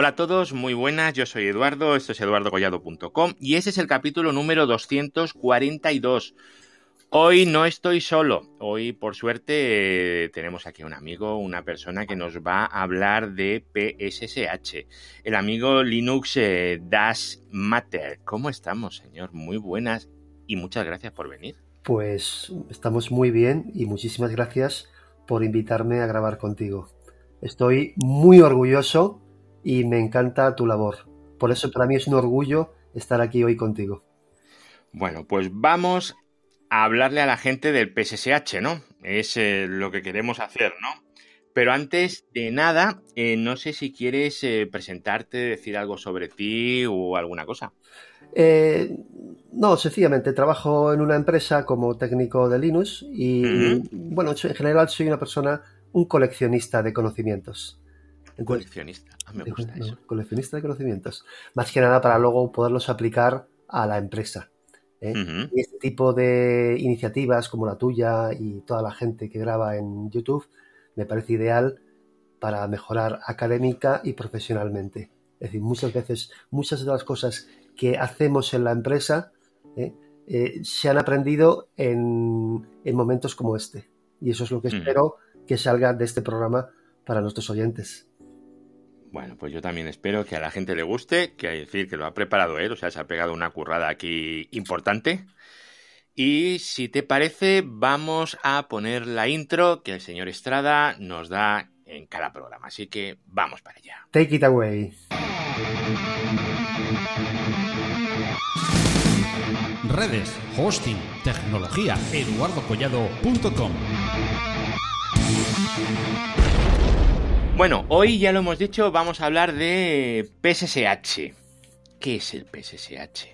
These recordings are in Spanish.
Hola a todos, muy buenas, yo soy Eduardo, esto es eduardogollado.com y ese es el capítulo número 242. Hoy no estoy solo, hoy por suerte eh, tenemos aquí un amigo, una persona que nos va a hablar de PSSH, el amigo Linux eh, Dash Matter. ¿Cómo estamos, señor? Muy buenas y muchas gracias por venir. Pues estamos muy bien y muchísimas gracias por invitarme a grabar contigo. Estoy muy orgulloso y me encanta tu labor. Por eso para mí es un orgullo estar aquí hoy contigo. Bueno, pues vamos a hablarle a la gente del PSSH, ¿no? Es eh, lo que queremos hacer, ¿no? Pero antes de nada, eh, no sé si quieres eh, presentarte, decir algo sobre ti o alguna cosa. no, sencillamente trabajo en una empresa como técnico de Linux y, bueno, en general soy una persona, un coleccionista de conocimientos. Coleccionista, me gusta eso. coleccionista de conocimientos. Más que nada para luego poderlos aplicar a la empresa. ¿eh? Y este tipo de iniciativas como la tuya y toda la gente que graba en YouTube me parece ideal para mejorar académica y profesionalmente. Es decir, muchas veces, muchas de las cosas que hacemos en la empresa ¿eh? Eh, se han aprendido en, momentos como este. Y eso es lo que espero que salga de este programa para nuestros oyentes. Bueno, pues yo también espero que a la gente le guste, que hay decir que lo ha preparado él, o sea, se ha pegado una currada aquí importante. Y si te parece, vamos a poner la intro que el señor Estrada nos da en cada programa. Así que vamos para allá. Take it away. Redes, hosting, tecnología, eduardocollado.com. Bueno, hoy ya lo hemos dicho, vamos a hablar de PSSH. ¿Qué es el PSSH?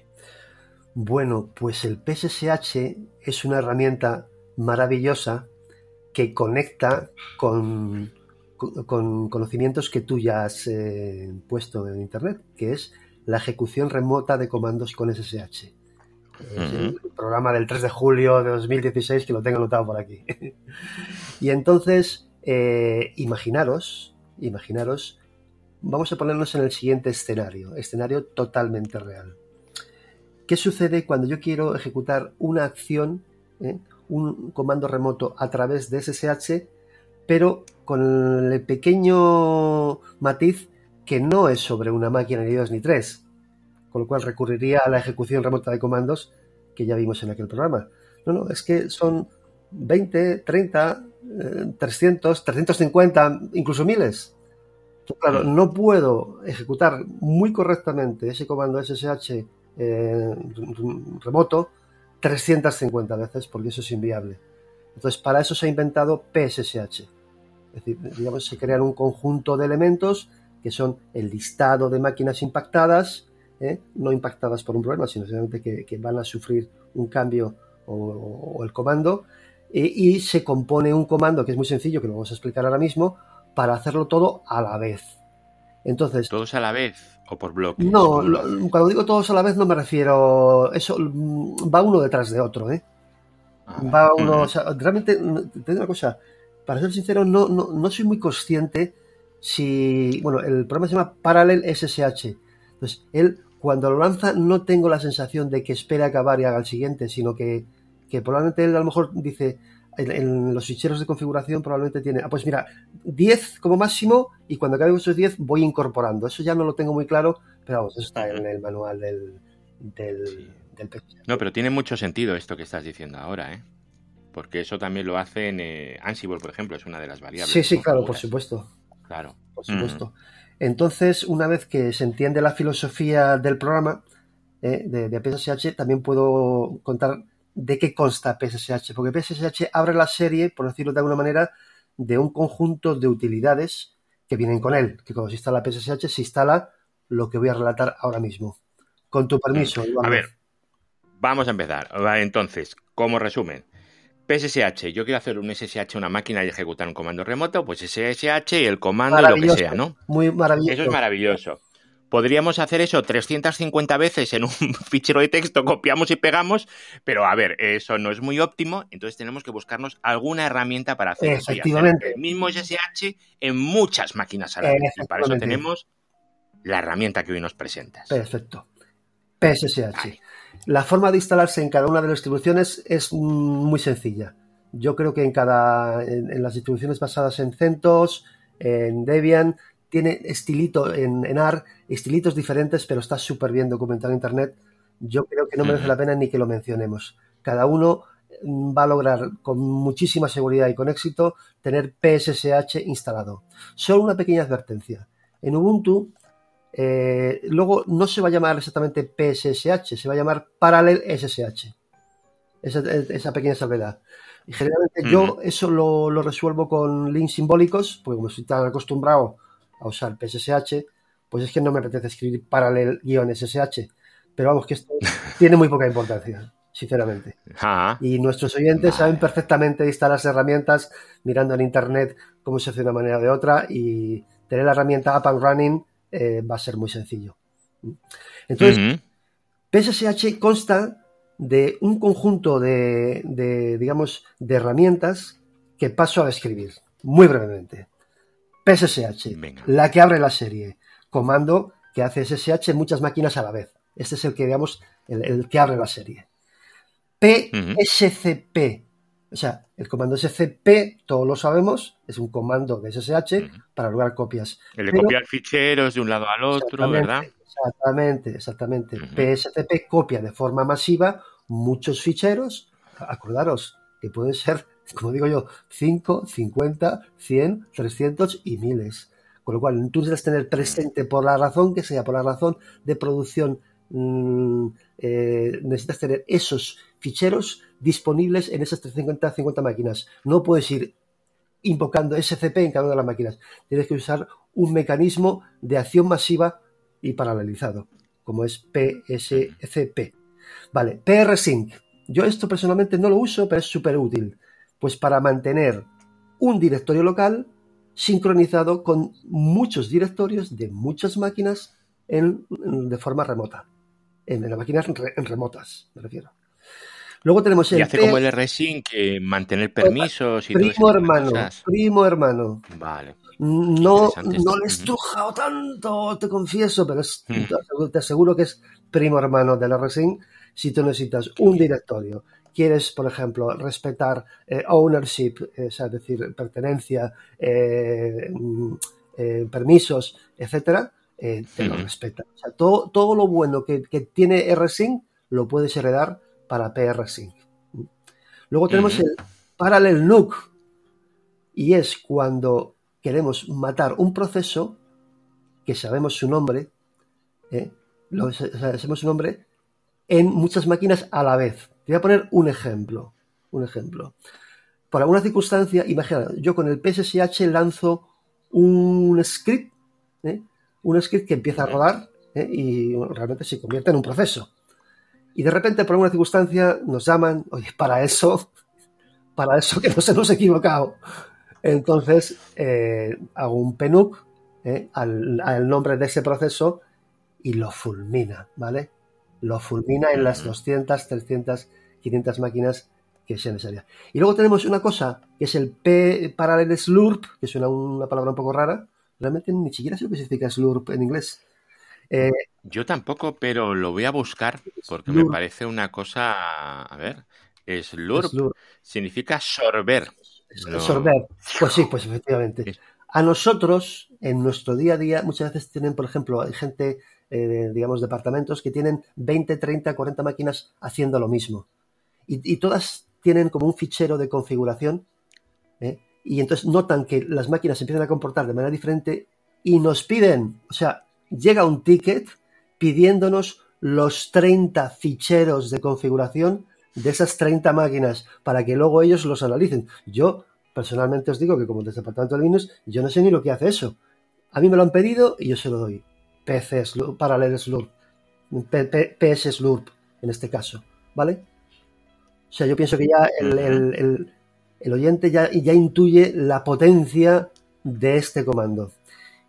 Bueno, pues el PSSH es una herramienta maravillosa que conecta con, conocimientos que tú ya has eh, puesto en Internet, que es la ejecución remota de comandos con SSH. Es el programa del 3 de julio de 2016 que lo tengo anotado por aquí. y entonces, eh, imaginaros imaginaros, vamos a ponernos en el siguiente escenario, escenario totalmente real. ¿Qué sucede cuando yo quiero ejecutar una acción, eh, un comando remoto a través de SSH, pero con el pequeño matiz que no es sobre una máquina ni dos ni tres, con lo cual recurriría a la ejecución remota de comandos que ya vimos en aquel programa. No, no, es que son 20, 30, 300, 350, incluso miles. claro, no puedo ejecutar muy correctamente ese comando SSH eh, remoto 350 veces porque eso es inviable. Entonces, para eso se ha inventado PSSH. Es decir, digamos, se crean un conjunto de elementos que son el listado de máquinas impactadas, ¿eh? no impactadas por un problema, sino simplemente que, van a sufrir un cambio o el comando, y se compone un comando que es muy sencillo, que lo vamos a explicar ahora mismo, para hacerlo todo a la vez. Entonces, ¿Todos a la vez o por bloques? No, cuando digo todos a la vez no me refiero. Eso mm, va uno detrás de otro, ¿eh? Ah, va uno. O sea, realmente, te digo una cosa. Para ser sincero, no, no, no soy muy consciente si. Bueno, el programa se llama Parallel SSH. Entonces, él, cuando lo lanza, no tengo la sensación de que espere acabar y haga el siguiente, sino que que probablemente él a lo mejor dice, en, los ficheros de configuración probablemente tiene, ah, pues mira, 10 como máximo y cuando acabe esos 10 voy incorporando. Eso ya no lo tengo muy claro, pero vamos, eso está en el manual del, del, No, pero tiene mucho sentido esto que estás diciendo ahora, ¿eh? Porque eso también lo hace en eh, Ansible, por ejemplo, es una de las variables. Sí, sí, claro, por supuesto. Claro. Por supuesto. Entonces, una vez que se entiende la filosofía del programa eh, de, de PSH, también puedo contar de qué consta PSSH, porque PSSH abre la serie, por decirlo de alguna manera, de un conjunto de utilidades que vienen con él, que cuando se instala PSSH se instala lo que voy a relatar ahora mismo. Con tu permiso. A ver, vamos a empezar. Entonces, como resumen, PSSH, yo quiero hacer un SSH una máquina y ejecutar un comando remoto, pues SSH y el comando lo que sea, ¿no? Muy maravilloso. Eso es maravilloso. Podríamos hacer eso 350 veces en un fichero de texto, copiamos y pegamos, pero a ver, eso no es muy óptimo, entonces tenemos que buscarnos alguna herramienta para hacer Efectivamente. el mismo SSH en muchas máquinas a la vez. Y para eso tenemos la herramienta que hoy nos presentas. Perfecto. PSSH. La forma de instalarse en cada una de las distribuciones es muy sencilla. Yo creo que en cada en, las distribuciones basadas en CentOS, en Debian, tiene estilito en, en AR, estilitos diferentes, pero está súper bien documentado en Internet. Yo creo que no merece la pena ni que lo mencionemos. Cada uno mm, va a lograr con muchísima seguridad y con éxito tener PSSH instalado. Solo una pequeña advertencia. En Ubuntu, eh, luego no se va a llamar exactamente PSSH, se va a llamar Parallel SSH. Esa, esa pequeña salvedad. Y generalmente yo eso lo, lo, resuelvo con links simbólicos, porque como estoy tan acostumbrado a usar PSSH, pues es que no me apetece escribir paralel-ssh. Pero vamos, que esto tiene muy poca importancia, sinceramente. Y nuestros oyentes saben perfectamente instalar las herramientas mirando en internet cómo se hace de una manera o de otra y tener la herramienta up and running eh, va a ser muy sencillo. Entonces, PSSH consta de un conjunto de, de, digamos, de herramientas que paso a describir muy brevemente. PSSH, la que abre la serie. Comando que hace SSH en muchas máquinas a la vez. Este es el que, digamos, el, que abre la serie. PSCP, o sea, el comando SCP, todos lo sabemos, es un comando de SSH para lograr copias. El de copiar ficheros de un lado al otro, ¿verdad? Exactamente, exactamente. PSCP copia de forma masiva muchos ficheros. Acordaros que pueden ser como digo yo, 5, 50, 100, 300 y miles. Con lo cual, tú necesitas tener presente por la razón que sea, por la razón de producción, mmm, eh, necesitas tener esos ficheros disponibles en esas 350, 50 máquinas. No puedes ir invocando SCP en cada una de las máquinas. Tienes que usar un mecanismo de acción masiva y paralelizado, como es PSCP. Vale, PRSync. Yo esto personalmente no lo uso, pero es súper útil. Pues para mantener un directorio local sincronizado con muchos directorios de muchas máquinas en, de forma remota. En, las máquinas en remotas, me refiero. Luego tenemos el. Y hace como el rsync, que mantener permisos y Primo hermano, primo hermano. Vale. No, no le he estrujado tanto, te confieso, pero te aseguro que es primo hermano del rsync si tú necesitas un directorio quieres, por ejemplo, respetar eh, ownership, eh, es decir, pertenencia, eh, mm, permisos, etcétera, te lo respeta. O sea, todo, todo lo bueno que, tiene rsync lo puedes heredar para prsync. Luego tenemos el parallel nuke y es cuando queremos matar un proceso que sabemos su nombre, lo, sabemos su nombre en muchas máquinas a la vez. Te voy a poner un ejemplo. Un ejemplo. Por alguna circunstancia, imagina, yo con el PSSH lanzo un script, ¿eh? un script que empieza a rodar ¿eh? y realmente se convierte en un proceso. Y de repente, por alguna circunstancia, nos llaman, oye, para eso, para eso que nos hemos equivocado. Entonces, eh, hago un PNUC al, al nombre de ese proceso y lo fulmina, ¿vale? Lo fulmina en las 200, 300, 500 máquinas que sea necesaria. Y luego tenemos una cosa, que es el P Parallel Slurp, que suena una palabra un poco rara. Realmente ni siquiera sé lo que significa Slurp en inglés. Eh, Yo tampoco, pero lo voy a buscar porque me parece una cosa. A ver, Slurp, significa sorber. Sorber. Pues sí, pues efectivamente. A nosotros, en nuestro día a día, muchas veces tienen, por ejemplo, hay gente eh, digamos, departamentos que tienen 20, 30, 40 máquinas haciendo lo mismo. Y, todas tienen como un fichero de configuración ¿eh? y entonces notan que las máquinas empiezan a comportar de manera diferente y nos piden, o sea, llega un ticket pidiéndonos los 30 ficheros de configuración de esas 30 máquinas para que luego ellos los analicen. Yo personalmente os digo que como departamento de Linux, yo no sé ni lo que hace eso. A mí me lo han pedido y yo se lo doy. PC Slurp, Parallel Slurp, PS Slurp en este caso, ¿vale? O sea, yo pienso que ya el, oyente ya, ya intuye la potencia de este comando.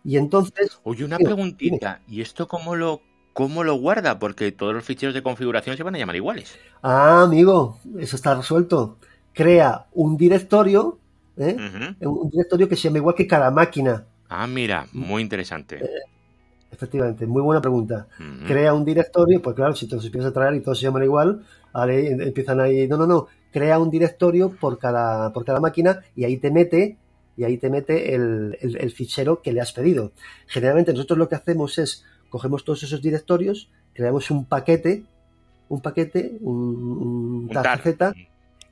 Y entonces... Oye, una preguntita, ¿y esto cómo lo, cómo lo guarda? Porque todos los ficheros de configuración se van a llamar iguales. Ah, amigo, eso está resuelto. Crea un directorio, ¿eh? un directorio que se llama igual que cada máquina. Ah, mira, muy interesante. Eh, Efectivamente, muy buena pregunta. Ujú. Crea un directorio, pues claro, si te los empiezas a traer y todos se llaman igual, ahí empiezan ahí, no, no, no, crea un directorio por cada, por cada máquina y ahí te mete, y ahí te mete el, el- el fichero que le has pedido. Generalmente nosotros lo que hacemos es, cogemos todos esos directorios, creamos un paquete, un paquete, un, un Un tar. tarjeta,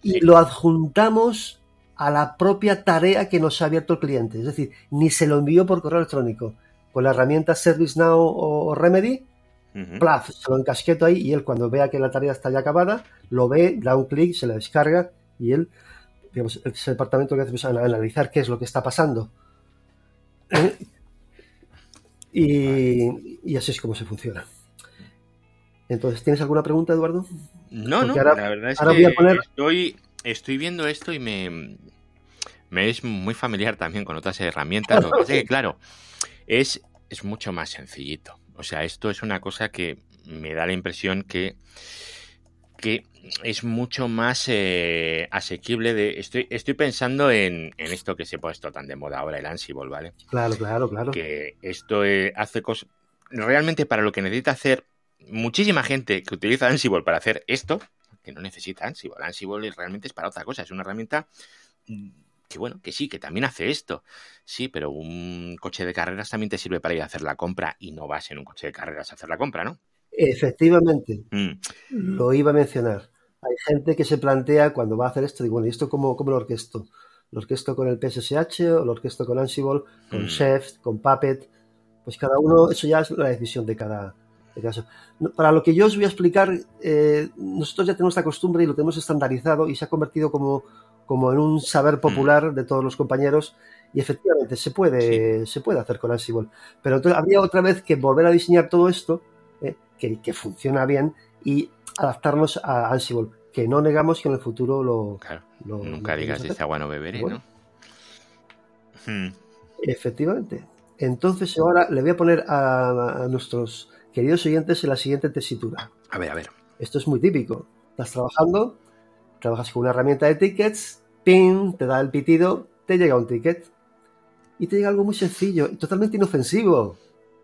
y lo adjuntamos a la propia tarea que nos ha abierto el cliente. Es decir, ni se lo envió por correo electrónico. Con la herramienta ServiceNow o Remedy, plaf, se lo encasqueto ahí y él cuando vea que la tarea está ya acabada, lo ve, da un clic, se la descarga y él, digamos, ese departamento que hace pues, ana- analizar qué es lo que está pasando. ¿Eh? Y, y así es como se funciona. Entonces, ¿tienes alguna pregunta, Eduardo? No, no, ahora- la verdad es ahora que voy a poner- estoy, estoy viendo esto y me, me es muy familiar también con otras herramientas. Lo que pasa es que, claro, es, es mucho más sencillito. O sea, esto es una cosa que me da la impresión que, que es mucho más eh, asequible de... Estoy, estoy pensando en, en esto que se ha puesto tan de moda ahora, el Ansible, ¿vale? Claro, claro, claro. que esto eh, hace cosas realmente para lo que necesita hacer muchísima gente que utiliza Ansible para hacer esto, que no necesita Ansible. Ansible realmente es para otra cosa, es una herramienta que bueno, que sí, que también hace esto. Sí, pero un coche de carreras también te sirve para ir a hacer la compra y no vas en un coche de carreras a hacer la compra, ¿no? Efectivamente, Mm, lo iba a mencionar. Hay gente que se plantea cuando va a hacer esto, digo, bueno, ¿y esto cómo, cómo lo orquesto? ¿Lo orquesto con el PSSH o lo orquesto con Ansible, con Mm. Chef, con Puppet? Pues cada uno, eso ya es la decisión de cada, de No, Para lo que yo os voy a explicar, eh, nosotros ya tenemos esta costumbre y lo tenemos estandarizado y se ha convertido como, como en un saber popular de todos los compañeros y efectivamente se puede, se puede hacer con Ansible. Pero entonces habría otra vez que volver a diseñar todo esto eh, que, que funciona bien y adaptarnos a Ansible, que no negamos que en el futuro lo... claro, lo- nunca lo digas de esta agua no beberé, Bueno. ¿no? Mm, Efectivamente. Entonces ahora le voy a poner a, a nuestros queridos oyentes en la siguiente tesitura. A ver, a ver. Esto es muy típico. Estás trabajando, trabajas con una herramienta de tickets, ping, te da el pitido, te llega un ticket. Y te llega algo muy sencillo y totalmente inofensivo.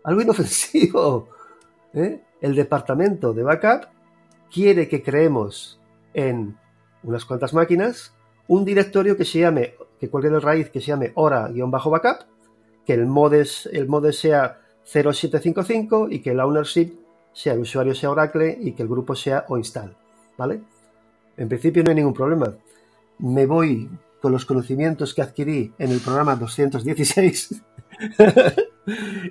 Algo inofensivo. ¿eh? El departamento de backup quiere que creemos en unas cuantas máquinas un directorio que se llame, que cuelgue el raíz que se llame hora-backup, que el modes, el sea 0755 y que el ownership sea el usuario sea Oracle y que el grupo sea OInstall, ¿vale? En principio no hay ningún problema. Me voy con los conocimientos que adquirí en el programa 216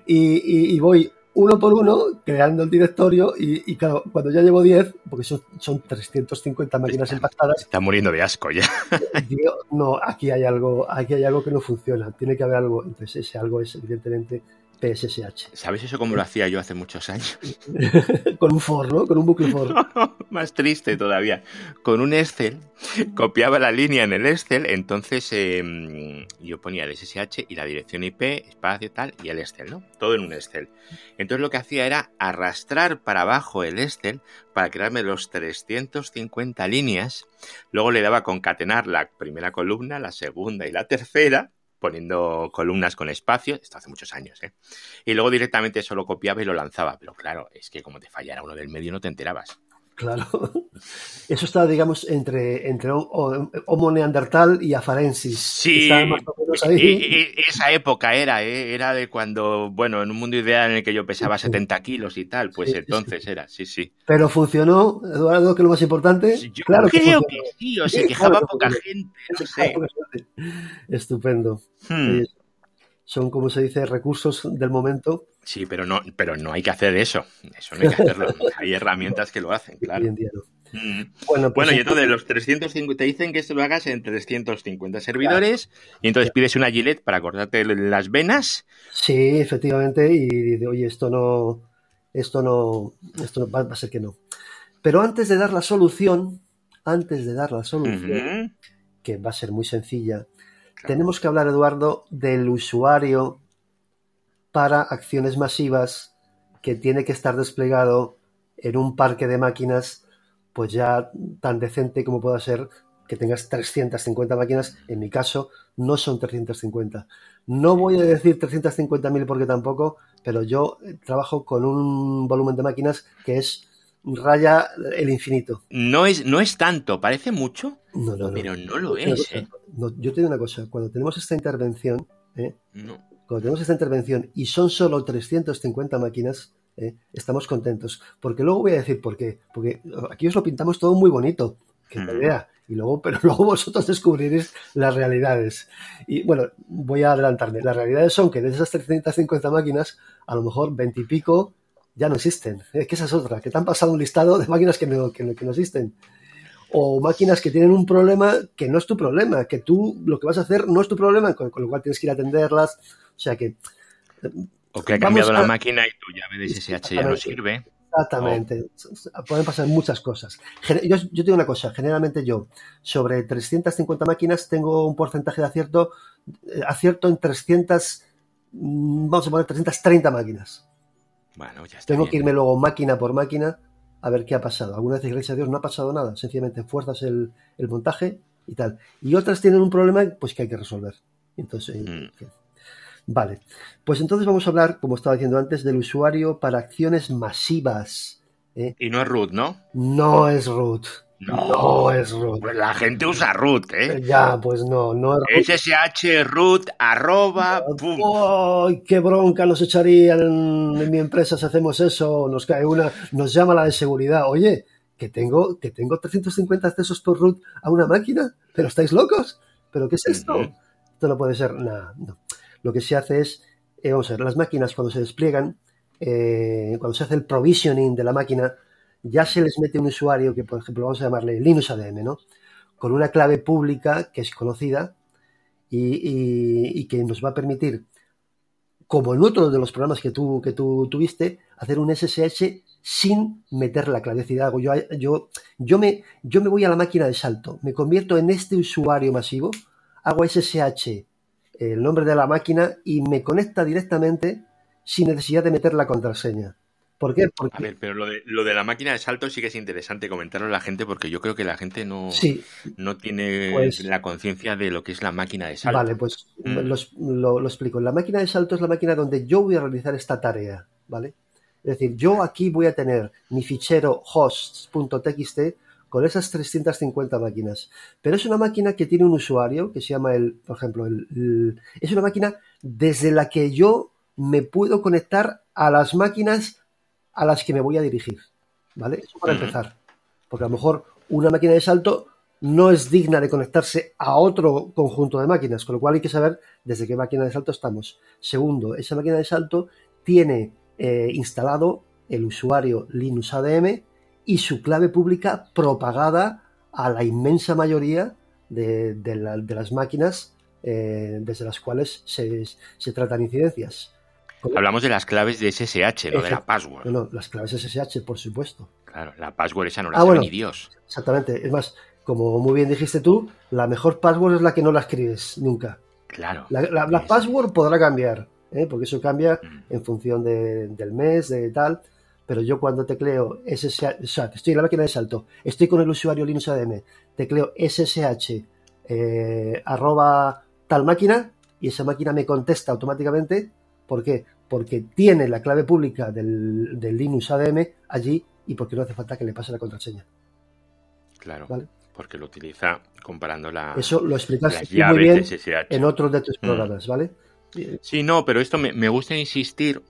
y, y- y voy uno por uno creando el directorio y, y claro, cuando ya llevo 10, porque son, son 350 máquinas empastadas, Está muriendo de asco ya. digo, no, aquí hay algo, aquí hay algo que no funciona, tiene que haber algo, entonces ese algo es evidentemente PSSH. ¿Sabes eso cómo lo hacía yo hace muchos años? Con un for, ¿no? Con un bucle for. Más triste todavía. Con un Excel, copiaba la línea en el Excel, entonces eh, yo ponía el SSH y la dirección IP, espacio tal, y el Excel, ¿no? Todo en un Excel. Entonces lo que hacía era arrastrar para abajo el Excel para crearme los 350 líneas. Luego le daba a concatenar la primera columna, la segunda y la tercera, poniendo columnas con espacio. Esto hace muchos años, ¿eh? Y luego directamente solo copiaba y lo lanzaba. Pero claro, es que como te fallara uno del medio no te enterabas. Claro. Eso está, digamos, entre, entre Homo neandertal y Afarensis. Sí, más o menos e- ahí. e- esa época era, ¿eh? era de cuando, bueno, en un mundo ideal en el que yo pesaba 70 kilos y tal, pues Sí, sí, entonces era, sí, sí. Pero funcionó, Eduardo, que es lo más importante. Yo claro creo que sí, o se Sí, quejaba claro que poca gente, no sé. Estupendo. Hmm. Son, como se dice, recursos del momento. Sí, pero no, pero no hay que hacer eso, eso no hay que hacerlo. Hay herramientas que lo hacen, claro. en día no. Mm. Bueno, pues Bueno, y entonces los 350 te dicen que esto lo hagas en 350 servidores y entonces pides una gilet para cortarte las venas. Sí, efectivamente, y dice, oye, esto no, esto no, esto no, va, va a ser que no. Pero antes de dar la solución, antes de dar la solución, que va a ser muy sencilla, Claro. tenemos que hablar, Eduardo, del usuario para acciones masivas que tiene que estar desplegado en un parque de máquinas, pues ya tan decente como pueda ser que tengas 350 máquinas. En mi caso, no son 350. No voy a decir 350.000 porque tampoco, pero yo trabajo con un volumen de máquinas que es raya el infinito. No es, no es tanto, parece mucho, No, no, no. pero no lo Yo es. ¿eh? no, yo te digo una cosa, cuando tenemos esta intervención, ¿eh? No. cuando tenemos esta intervención y son solo 350 máquinas, ¿eh? estamos contentos. Porque luego voy a decir por qué. Porque aquí os lo pintamos todo muy bonito, que Mm. idea. Y luego, pero luego vosotros descubriréis las realidades. Y bueno, voy a adelantarme. Las realidades son que de esas 350 máquinas, a lo mejor 20 y pico ya no existen. Es que esa es otra, que te han pasado un listado de máquinas que no, que no- que no existen. O máquinas que tienen un problema que no es tu problema, que tú lo que vas a hacer no es tu problema, con, con lo cual tienes que ir a atenderlas. O sea que O que ha cambiado a- la máquina y tu llave de SSH ya no sirve. Exactamente. Pueden pasar muchas cosas. Yo, yo tengo una cosa, generalmente yo, sobre 350 máquinas, tengo un porcentaje de acierto, eh, acierto en 300, mm, vamos a poner 330 máquinas. Bueno, ya está. Tengo bien. que irme luego máquina por máquina a ver qué ha pasado. Algunas veces, gracias a Dios, no ha pasado nada. Sencillamente fuerzas el, el montaje y tal. Y otras tienen un problema pues que hay que resolver. Entonces, eh, Mm. Vale. Pues entonces vamos a hablar, como estaba diciendo antes, del usuario para acciones masivas. ¿eh? Y no es root, ¿no? No es root. No, es root. Pues la gente usa root, ¿eh? Ya, pues no, no es root. SSH root arroba. ¡Ay, qué bronca nos echarían en, mi empresa si hacemos eso! Nos cae una, nos llama la de seguridad. Oye, que tengo, que tengo 350 accesos por root a una máquina. ¿Pero estáis locos? ¿Pero qué es esto? Esto no puede ser nada. No. Lo que se hace es, eh, vamos a ver, las máquinas cuando se despliegan, eh, cuando se hace el provisioning de la máquina, ya se les mete un usuario que, por ejemplo, vamos a llamarle Linux ADM, ¿no? Con una clave pública que es conocida y, que nos va a permitir, como en otro de los programas que tú, que tú tuviste, hacer un SSH sin meter la clave. Yo, yo, yo, me, yo me voy a la máquina de salto, me convierto en este usuario masivo, hago SSH, el nombre de la máquina, y me conecta directamente sin necesidad de meter la contraseña. ¿Por qué? Porque A ver, pero lo de, lo de la máquina de salto sí que es interesante comentarlo a la gente porque yo creo que la gente no, sí, no tiene Pues- la conciencia de lo que es la máquina de salto. Vale, pues Mm. los- lo, lo explico. La máquina de salto es la máquina donde yo voy a realizar esta tarea, ¿vale? Es decir, yo aquí voy a tener mi fichero hosts.txt con esas 350 máquinas. Pero es una máquina que tiene un usuario que se llama el, por ejemplo, el, el- es una máquina desde la que yo me puedo conectar a las máquinas a las que me voy a dirigir, ¿vale? Eso para empezar. Porque a lo mejor una máquina de salto no es digna de conectarse a otro conjunto de máquinas, con lo cual hay que saber desde qué máquina de salto estamos. Segundo, esa máquina de salto tiene eh, instalado el usuario Linux ADM y su clave pública propagada a la inmensa mayoría de, de la- de las máquinas eh, desde las cuales se, se tratan incidencias. Hablamos de las claves de SSH, no de la password. No, no, las claves SSH, por supuesto. Claro, la password esa no la Ah, sabe bueno. ni Dios. Exactamente. Es más, como muy bien dijiste tú, la mejor password es la que no la escribes nunca. Claro. La, la- la Es- password podrá cambiar, ¿eh? porque eso cambia Mm. en función de- del mes, de tal. Pero yo cuando tecleo SSH, o sea, estoy en la máquina de salto, estoy con el usuario Linux ADM, tecleo SSH eh, arroba tal máquina y esa máquina me contesta automáticamente. ¿Por qué? Porque tiene la clave pública del, del Linux ADM allí y porque no hace falta que le pase la contraseña. Claro. Vale. Porque lo utiliza comparando la, Eso lo explicas las tú muy llaves bien de SSH. en otros de tus Mm. programas, ¿vale? Sí, no, pero esto me, me gusta insistir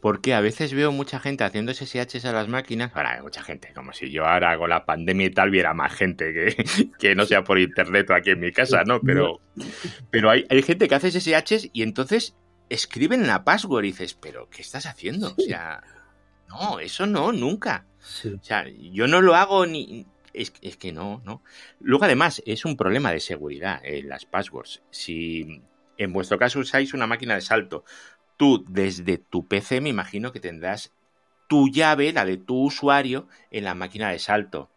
porque a veces veo mucha gente haciendo SSHs a las máquinas. Ahora hay mucha gente, como si yo ahora con la pandemia y tal viera más gente que, que no sea por internet o aquí en mi casa, ¿no? Pero, pero hay, hay gente que hace SSHs y entonces escriben la password y dices, pero ¿qué estás haciendo? O sea, no, eso no, nunca. Sí. O sea, yo no lo hago ni... Es, es que no, no. Luego, además, es un problema de seguridad en las passwords. Si en vuestro caso usáis una máquina de salto, tú desde tu PC me imagino que tendrás tu llave, la de tu usuario, en la máquina de salto.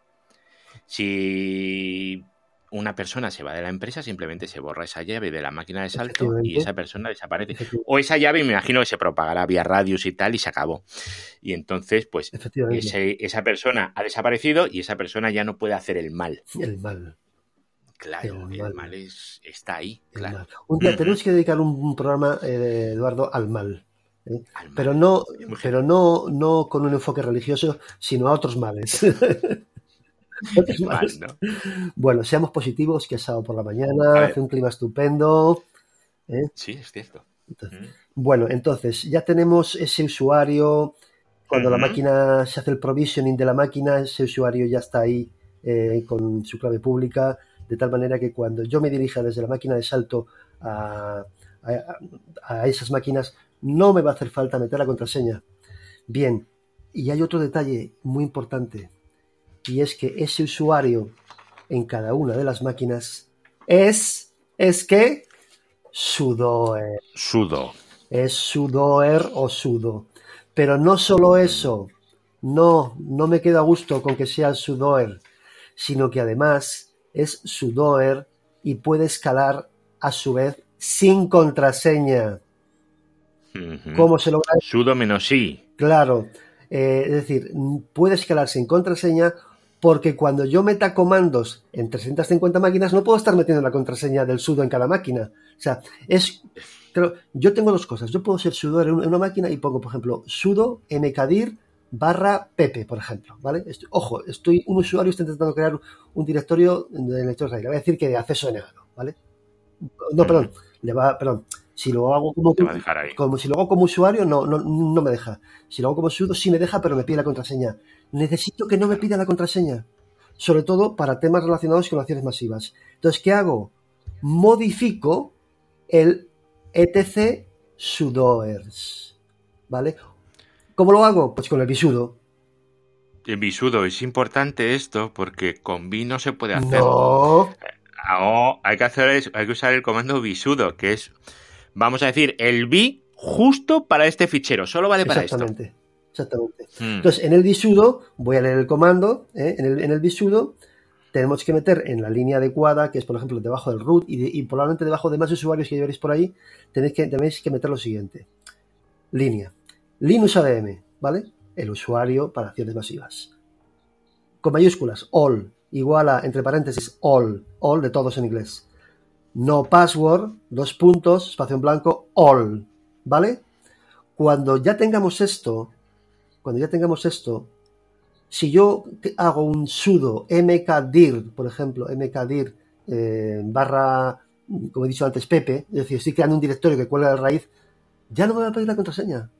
Si una persona se va de la empresa, simplemente se borra esa llave de la máquina de salto y esa persona desaparece. O esa llave me imagino que se propagará vía radius y tal y se acabó. Y entonces, pues ese- esa persona ha desaparecido y esa persona ya no puede hacer el mal. El mal. claro, El el mal. mal, es, está ahí, El claro. mal. Un día tenemos que dedicar un, programa, eh, Eduardo, al mal. ¿eh? Al mal. Pero no, pero no, no con un enfoque religioso, sino a otros males. Bueno, seamos positivos, que es sábado por la mañana, hace un clima estupendo. ¿eh? Sí, es cierto. Entonces, Mm. Bueno, entonces ya tenemos ese usuario. Cuando la máquina se hace el provisioning de la máquina, ese usuario ya está ahí eh, con su clave pública, de tal manera que cuando yo me dirija desde la máquina de salto a, a- a esas máquinas, no me va a hacer falta meter la contraseña. Bien, y hay otro detalle muy importante, y es que ese usuario en cada una de las máquinas es, es que sudoer Sudo. es sudoer o sudo. Pero no solo eso, no, no me quedo a gusto con que sea sudoer, sino que además es sudoer y puede escalar a su vez sin contraseña. ¿Cómo se logra? Sudo menos sí. Claro, eh, es decir, puede escalar sin contraseña porque cuando yo meta comandos en 350 máquinas no puedo estar metiendo la contraseña del sudo en cada máquina. O sea, es... Yo tengo dos cosas. Yo puedo ser sudo en una- máquina y pongo, por ejemplo, sudo mkdir barra pepe, por ejemplo, ¿vale? Estoy- ojo, estoy, un usuario está intentando crear un directorio de lectores ahí. Le voy a decir que de acceso denegado, ¿vale? No, perdón, le va, perdón. Si lo hago como, como si lo hago como usuario, no, no, no me deja. Si lo hago como sudo, sí me deja, pero me pide la contraseña. Necesito que no me pida la contraseña. Sobre todo para temas relacionados con acciones masivas. Entonces, ¿qué hago? Modifico el etc sudoers. ¿Vale? ¿Cómo lo hago? Pues con el bisudo. En bisudo es importante esto porque con bi no se puede hacer. No. Ah, hay que hacer hay que usar el comando bisudo, que es, vamos a decir, el bi justo para este fichero. Solo vale para esto. Exactamente. Exactamente. Mm. Entonces, en el bisudo, voy a leer el comando, ¿eh? en, el, en el bisudo tenemos que meter en la línea adecuada, que es por ejemplo debajo del root y, de- y probablemente debajo de más usuarios que llevéis por ahí, tenéis que, tenéis que meter lo siguiente. Línea. Linux ADM, ¿vale? El usuario para acciones masivas. Con mayúsculas, all, igual a, entre paréntesis, all, all de todos en inglés. No password, dos puntos, espacio en blanco, all, ¿vale? Cuando ya tengamos esto, cuando ya tengamos esto, si yo hago un sudo mkdir, por ejemplo, mkdir eh, barra, como he dicho antes, pepe, es decir, estoy creando un directorio que cuelga de raíz, ya no me va a pedir la contraseña.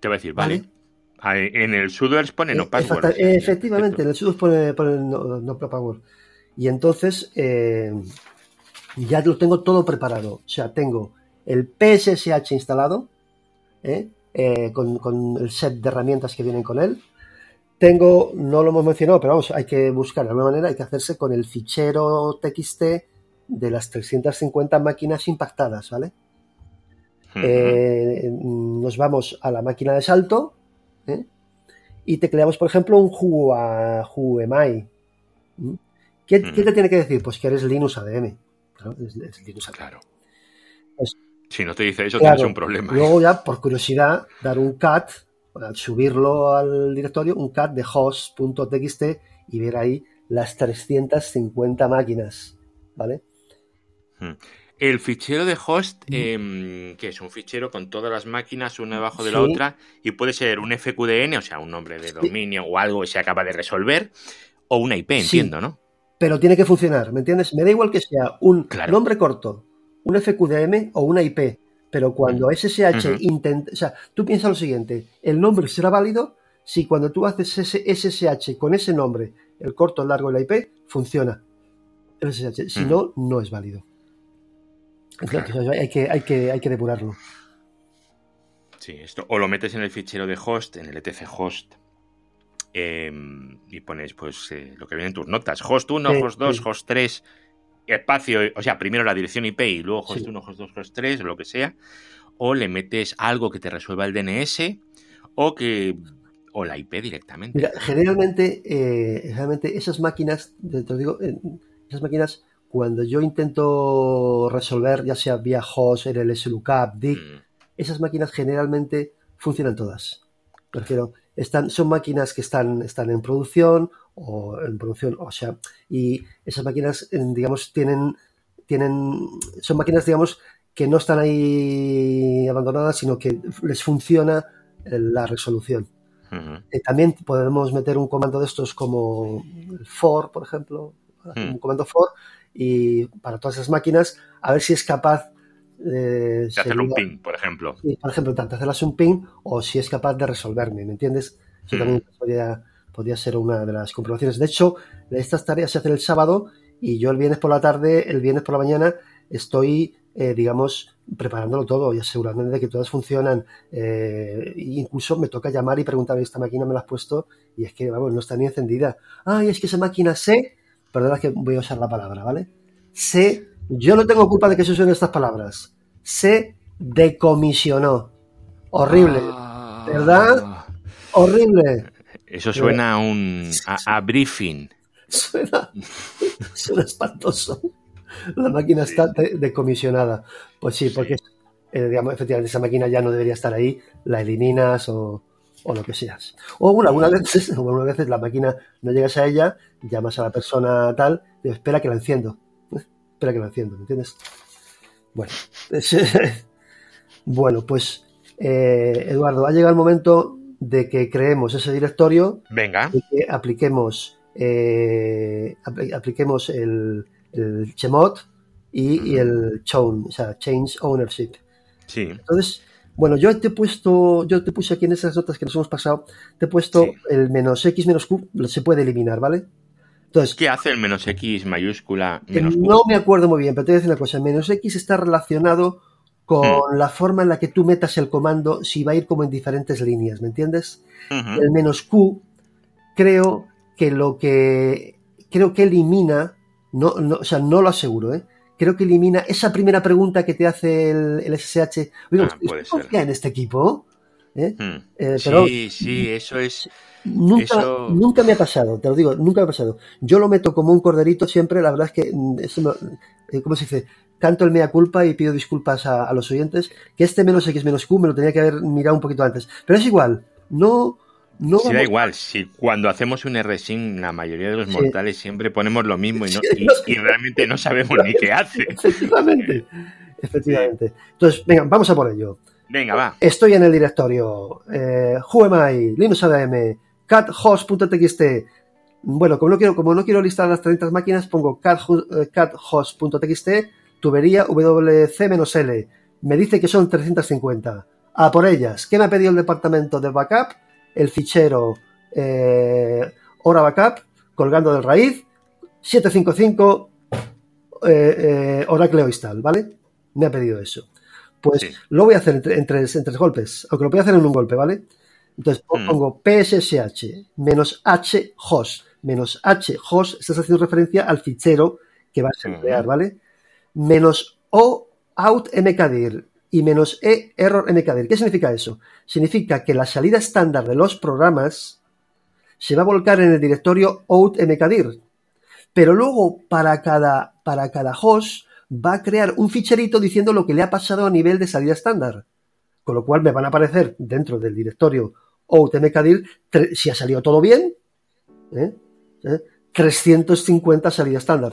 Te va a decir, Vale. En el sudoers pone no Eh, password. eh, efectivamente, en el sudo pone, pone no, no password. Y entonces eh, ya lo tengo todo preparado. O sea, tengo el PSSH instalado, ¿eh? Eh, con, con el set de herramientas que vienen con él. Tengo, no lo hemos mencionado, pero vamos, hay que buscar de alguna manera, hay que hacerse con el fichero TXT de las 350 máquinas impactadas, ¿vale? Eh, nos vamos a la máquina de salto ¿eh? y tecleamos, por ejemplo, un who, a- who am I. ¿Mm? ¿Qué, qué te tiene que decir? Pues que eres Linux ADM. Es Linux ADM. Claro. Pues- si no te dice eso, Claro. tienes un problema. Luego ya, por curiosidad, dar un cat, al subirlo al directorio, un cat de host.txt y ver ahí las 350 máquinas. ¿Vale? El fichero de host, em, que es un fichero con todas las máquinas una debajo de la otra, y puede ser un FQDN, o sea, un nombre de dominio o algo que se acaba de resolver, o una IP, Sí. entiendo, ¿no? Pero tiene que funcionar, ¿me entiendes? Me da igual que sea un Claro. nombre corto, un FQDM o una IP, pero cuando SSH Ujú. intenta, o sea, tú piensas lo siguiente, el nombre será válido si cuando tú haces ese SSH con ese nombre, el corto, el largo y la IP, funciona. El SSH, si no, no es válido. Entonces, hay, que, hay, que, hay que depurarlo. Sí, esto. O lo metes en el fichero de host, en el etc host, em, y pones pues eh, lo que viene en tus notas. Host 1, Sí, host 2, sí. host 3, espacio, o sea, primero la dirección IP y luego host Sí. 1, host 2, host 3, o lo que sea. O le metes algo que te resuelva el DNS, o que. o la IP directamente. Mira, generalmente, eh, generalmente esas máquinas, te lo digo, esas máquinas, cuando yo intento resolver, ya sea vía host, RLS lookup, DIC, Mm, esas máquinas generalmente funcionan todas. Prefiero, están, son máquinas que están, están en producción o en producción, o sea, y esas máquinas, digamos, tienen, tienen, son máquinas, digamos, que no están ahí abandonadas, sino que les funciona la resolución. Eh, también podemos meter un comando de estos como for, por ejemplo, un comando for, y para todas esas máquinas, a ver si es capaz de hacer un ping, por ejemplo. por ejemplo, tanto hacerlas un ping o si es capaz de resolverme, ¿me entiendes? Eso también podría, podría, ser una de las comprobaciones. De hecho, estas tareas se hacen el sábado y yo el viernes por la tarde, el viernes por la mañana, estoy eh, digamos, preparándolo todo y asegurándome de que todas funcionan. Eh, incluso me toca llamar y preguntar, esta máquina me la has puesto y es que, vamos, no está ni encendida. Ay, es que esa máquina sé, perdona que voy a usar la palabra, ¿vale? Se, yo no tengo culpa de que se usen estas palabras. Se decomisionó. Horrible. Ah. ¿Verdad? Horrible. Eso suena a un a, briefing. Suena, suena espantoso. la máquina está decomisionada. Pues sí, porque eh, digamos, efectivamente esa máquina ya no debería estar ahí, la eliminas o, lo que seas. O algunas veces, algunas veces la máquina no llegas a ella, llamas a la persona tal, y espera que la enciendo. ¿eh? Espera que la enciendo, ¿me entiendes? Bueno, bueno pues eh, Eduardo, ha llegado el momento de que creemos ese directorio. Venga. Y que apliquemos, apliquemos el, el Chemot y, el Chown, o sea, Change Ownership. Sí. Entonces, bueno, yo te he puesto, yo te puse aquí en esas notas que nos hemos pasado, te he puesto el menos X menos Q, se puede eliminar, ¿vale? Entonces, ¿Qué hace el menos X mayúscula menos Q? No me acuerdo muy bien, pero te voy a decir una cosa. El menos X está relacionado con hmm. la forma en la que tú metas el comando, si va a ir como en diferentes líneas, ¿me entiendes? El menos Q, creo que lo que creo que elimina no, no, o sea, no lo aseguro, ¿eh? Creo que elimina esa primera pregunta que te hace el, SSH. Oiga, ah, en este equipo? ¿Eh? Hmm. Eh, sí, sí, eso es. Nunca, nunca me ha pasado, te lo digo, nunca me ha pasado. Yo lo meto como un corderito siempre, la verdad es que, mm, eso eh, ¿cómo se dice? Canto el mea culpa y pido disculpas a, a, los oyentes, que este menos X menos Q me lo tenía que haber mirado un poquito antes. Pero es igual, no, no sí, da igual, si cuando hacemos un RSIN la mayoría de los mortales siempre ponemos lo mismo y, no, y, realmente no sabemos ni qué hace. Efectivamente, efectivamente. Entonces, venga, vamos a por ello. Venga, va. Estoy en el directorio eh, WhoAmI, Linux ADM, cathost.txt. Bueno, como no quiero, como no quiero listar las 30 máquinas, pongo cathost.txt, tubería WC-L. Me dice que son 350. A por ellas. ¿Qué me ha pedido el departamento de backup? el fichero eh, hora backup colgando del raíz 755 eh, eh, Oracle ¿vale? Me ha pedido eso. Pues lo voy a hacer en, tres, golpes, aunque lo voy a hacer en un golpe, ¿vale? Entonces mm. pongo pssh menos h host menos h host, estás haciendo referencia al fichero que vas a mm. emplear, ¿vale? Menos o out mkdir y menos e error mkdir. ¿Qué significa eso? Significa que la salida estándar de los programas se va a volcar en el directorio out mkdir. Pero luego para cada, para cada host va a crear un ficherito diciendo lo que le ha pasado a nivel de salida estándar. Con lo cual me van a aparecer dentro del directorio out mkdir, si ha salido todo bien, 350 ¿Eh? ¿Eh? salidas estándar.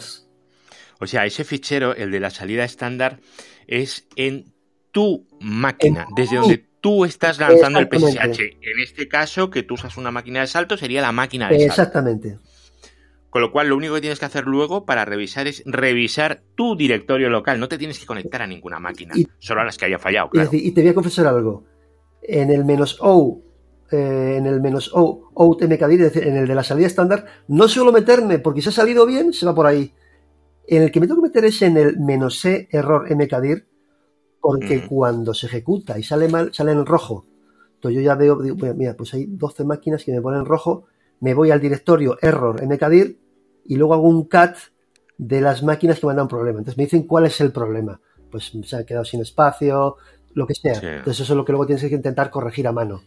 O sea, ese fichero, el de la salida estándar, es en tu máquina, desde donde tú estás lanzando el PSH. En este caso, que tú usas una máquina de salto, sería la máquina de salto. Exactamente. Con lo cual, lo único que tienes que hacer luego para revisar es revisar tu directorio local. No te tienes que conectar a ninguna máquina, solo a las que haya fallado. Y, te voy a confesar algo. En el menos O, eh, en el menos O, OUTMKDIR, en el de la salida estándar, no suelo meterme porque si ha salido bien, se va por ahí. En el que me tengo que meter es en el menos C error mkdir, porque cuando se ejecuta y sale mal, sale en rojo. Entonces yo ya veo, mira, pues hay 12 máquinas que me ponen rojo, me voy al directorio error mkdir y luego hago un cat de las máquinas que me han dado un problema. Entonces me dicen cuál es el problema. Pues se ha quedado sin espacio, lo que sea. Entonces eso es lo que luego tienes que intentar corregir a mano.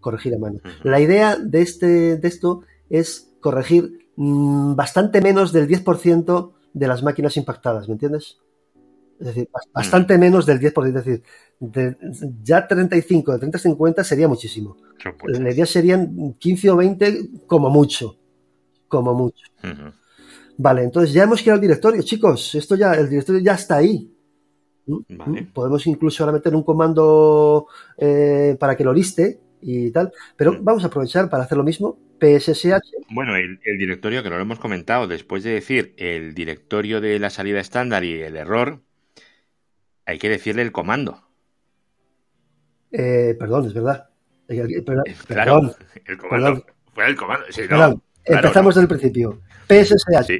Corregir a mano. La idea de, este, de esto es corregir mm, bastante menos del 10% de las máquinas impactadas, ¿me entiendes? Es decir, bastante menos del 10%. Es decir, de, ya 35, de 30 a 50 sería muchísimo. La idea serían 15 o 20 como mucho. Como mucho. Vale, entonces ya hemos creado el directorio, chicos. Esto ya, el directorio ya está ahí. ¿Mm? Podemos incluso ahora meter un comando eh, para que lo liste y tal. Pero mm. vamos a aprovechar para hacer lo mismo. PSSH. Bueno, el, directorio que no lo hemos comentado, después de decir el directorio de la salida estándar y el error, hay que decirle el comando. Eh, perdón, es verdad. Eh, perdón, el comando. Fue el comando. empezamos desde el principio. PSSH.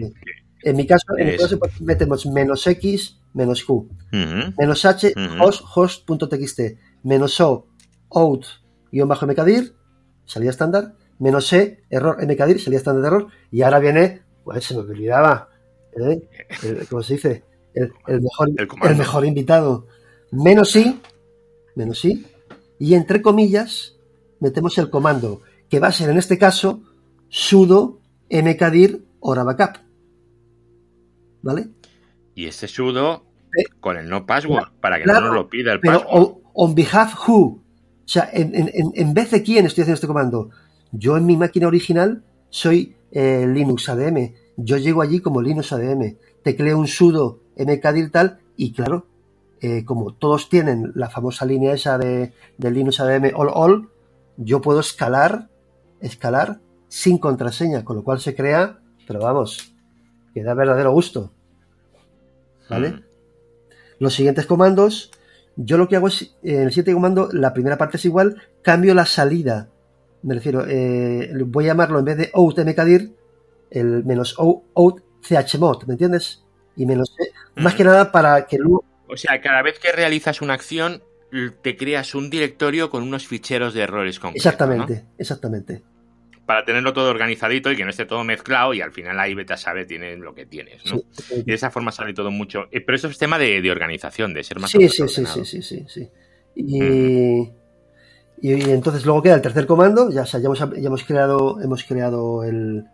En mi caso, en caso metemos menos X, menos Q. Menos H, host, host.txt. Menos O, out, guion bajo mkdir, salida estándar. Menos E, error mkdir, salida estándar de error. Y ahora viene, pues se me olvidaba, ¿eh? ¿cómo se dice? El, mejor, el, mejor invitado. Menos I, menos I, y entre comillas metemos el comando, que va a ser en este caso sudo mkdir hora backup. ¿Vale? Y ese sudo eh, con el no password, para que no nos lo pida el pero On, behalf who. O sea, en, vez de quién estoy haciendo este comando. Yo en mi máquina original soy eh, Linux ADM. Yo llego allí como Linux ADM. Tecleo un sudo mkdir tal y claro, eh, como todos tienen la famosa línea esa de, Linux ADM All All, yo puedo escalar, escalar sin contraseña, con lo cual se crea, pero vamos, que da verdadero gusto. ¿Vale? Hmm. Los siguientes comandos, yo lo que hago es, en el siguiente comando, la primera parte es igual, cambio la salida. Me refiero, eh, voy a llamarlo en vez de out mkdir, el menos out chmod, ¿me entiendes? Y menos, más que nada para que luego o sea, cada vez que realizas una acción, te creas un directorio con unos ficheros de errores concretos. Exactamente, exactamente. Para tenerlo todo organizadito y que no esté todo mezclado y al final ahí vete a saber tienes lo que tienes, ¿no? y de esa forma sale todo mucho. Eh, pero eso es tema de, organización, de ser más sí, sí, sí, sí, sí, sí, sí. Y, y, entonces luego queda el tercer comando, ya, ya, hemos, creado, hemos creado el,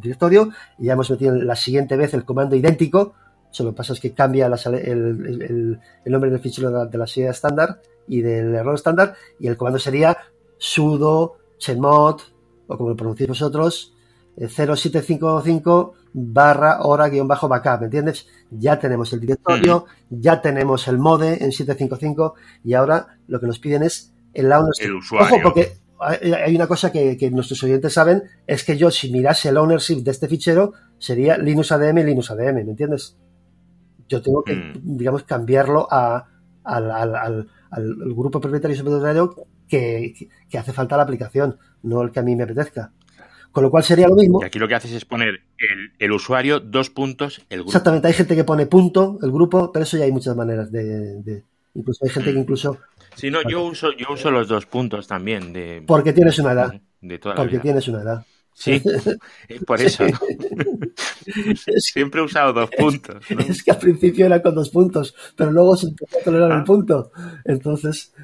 directorio y ya hemos metido la siguiente vez el comando idéntico. Solo que pasa es que cambia el, nombre del fichero de la, serie estándar y del error estándar y el comando sería sudo chmod o como lo pronunciáis vosotros 0755 eh, barra hora guion bajo backup, ¿me entiendes? Ya tenemos el directorio, ya tenemos el mode en 755 y ahora lo que nos piden es el ownership. Ojo, porque hay una cosa que, que, nuestros oyentes saben, es que yo si mirase el ownership de este fichero sería Linux ADM, Linux ADM, ¿me entiendes? yo tengo que, mm. digamos, cambiarlo a, al, grupo propietario y subpropietario que, que hace falta la aplicación, no el que a mí me apetezca. Con lo cual sería lo mismo. Y aquí lo que haces es poner el, usuario, dos puntos, el grupo. Exactamente, hay gente que pone punto, el grupo, pero eso ya hay muchas maneras de. incluso hay gente que mm. incluso. Sí, no, yo uso, yo uso los dos puntos también. De, porque tienes una edad. De toda porque tienes una edad. Sí, por eso. Siempre he usado dos puntos. Es que al principio era con dos puntos, pero luego se empezó a tolerar el ah. punto. Entonces.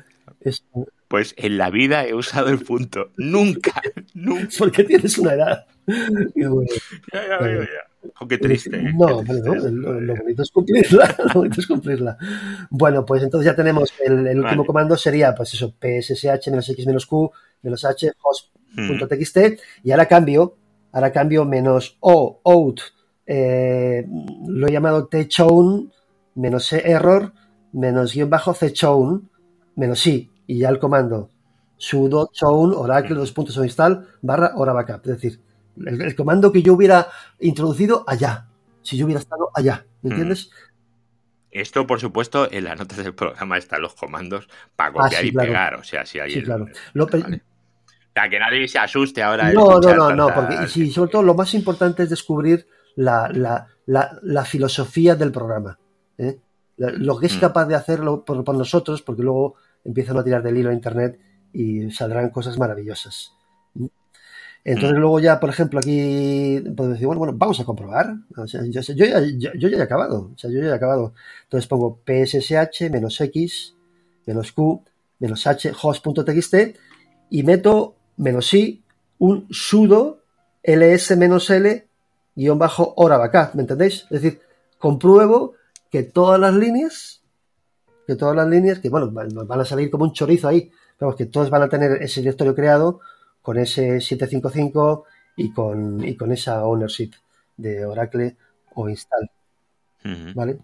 Pues en la vida he usado el punto. Nunca, nunca. Porque tienes una edad. ya, ya, ya, Oh, qué triste. ¿eh? No, lo, bonito es cumplirla. Lo bonito es cumplirla. Bueno, pues entonces ya tenemos el, último comando sería, pues eso, pssh menos x menos q menos h host .txt y ahora cambio, ahora cambio menos o out, eh, lo he llamado tchown, menos e error, menos guion bajo chown, menos i, y ya el comando sudo chown oracle dos puntos o install barra hora backup, es decir, el, comando que yo hubiera introducido allá, si yo hubiera estado allá, ¿me entiendes? Esto, por supuesto, en las notas del programa están los comandos para ah, copiar y pegar. O sea, si alguien. claro que nadie se asuste ahora. No, no, no, no, porque sí, sobre todo lo más importante es descubrir la, la, filosofía del programa. ¿eh? Lo que es mm. capaz de hacerlo por, nosotros, porque luego empiezan a tirar del hilo a internet y saldrán cosas maravillosas. Entonces mm. luego ya, por ejemplo, aquí podemos decir, bueno, bueno, vamos a comprobar. yo, ya, he acabado. O sea, yo ya he acabado. Entonces pongo pssh menos x menos q menos h host.txt y meto menos i, un sudo ls menos l guion bajo hora backup, ¿me entendéis? Es decir, compruebo que todas las líneas, que todas las líneas, que bueno, van a salir como un chorizo ahí, pero que todas van a tener ese directorio creado con ese 755 y con, y con esa ownership de Oracle o install. ¿Vale?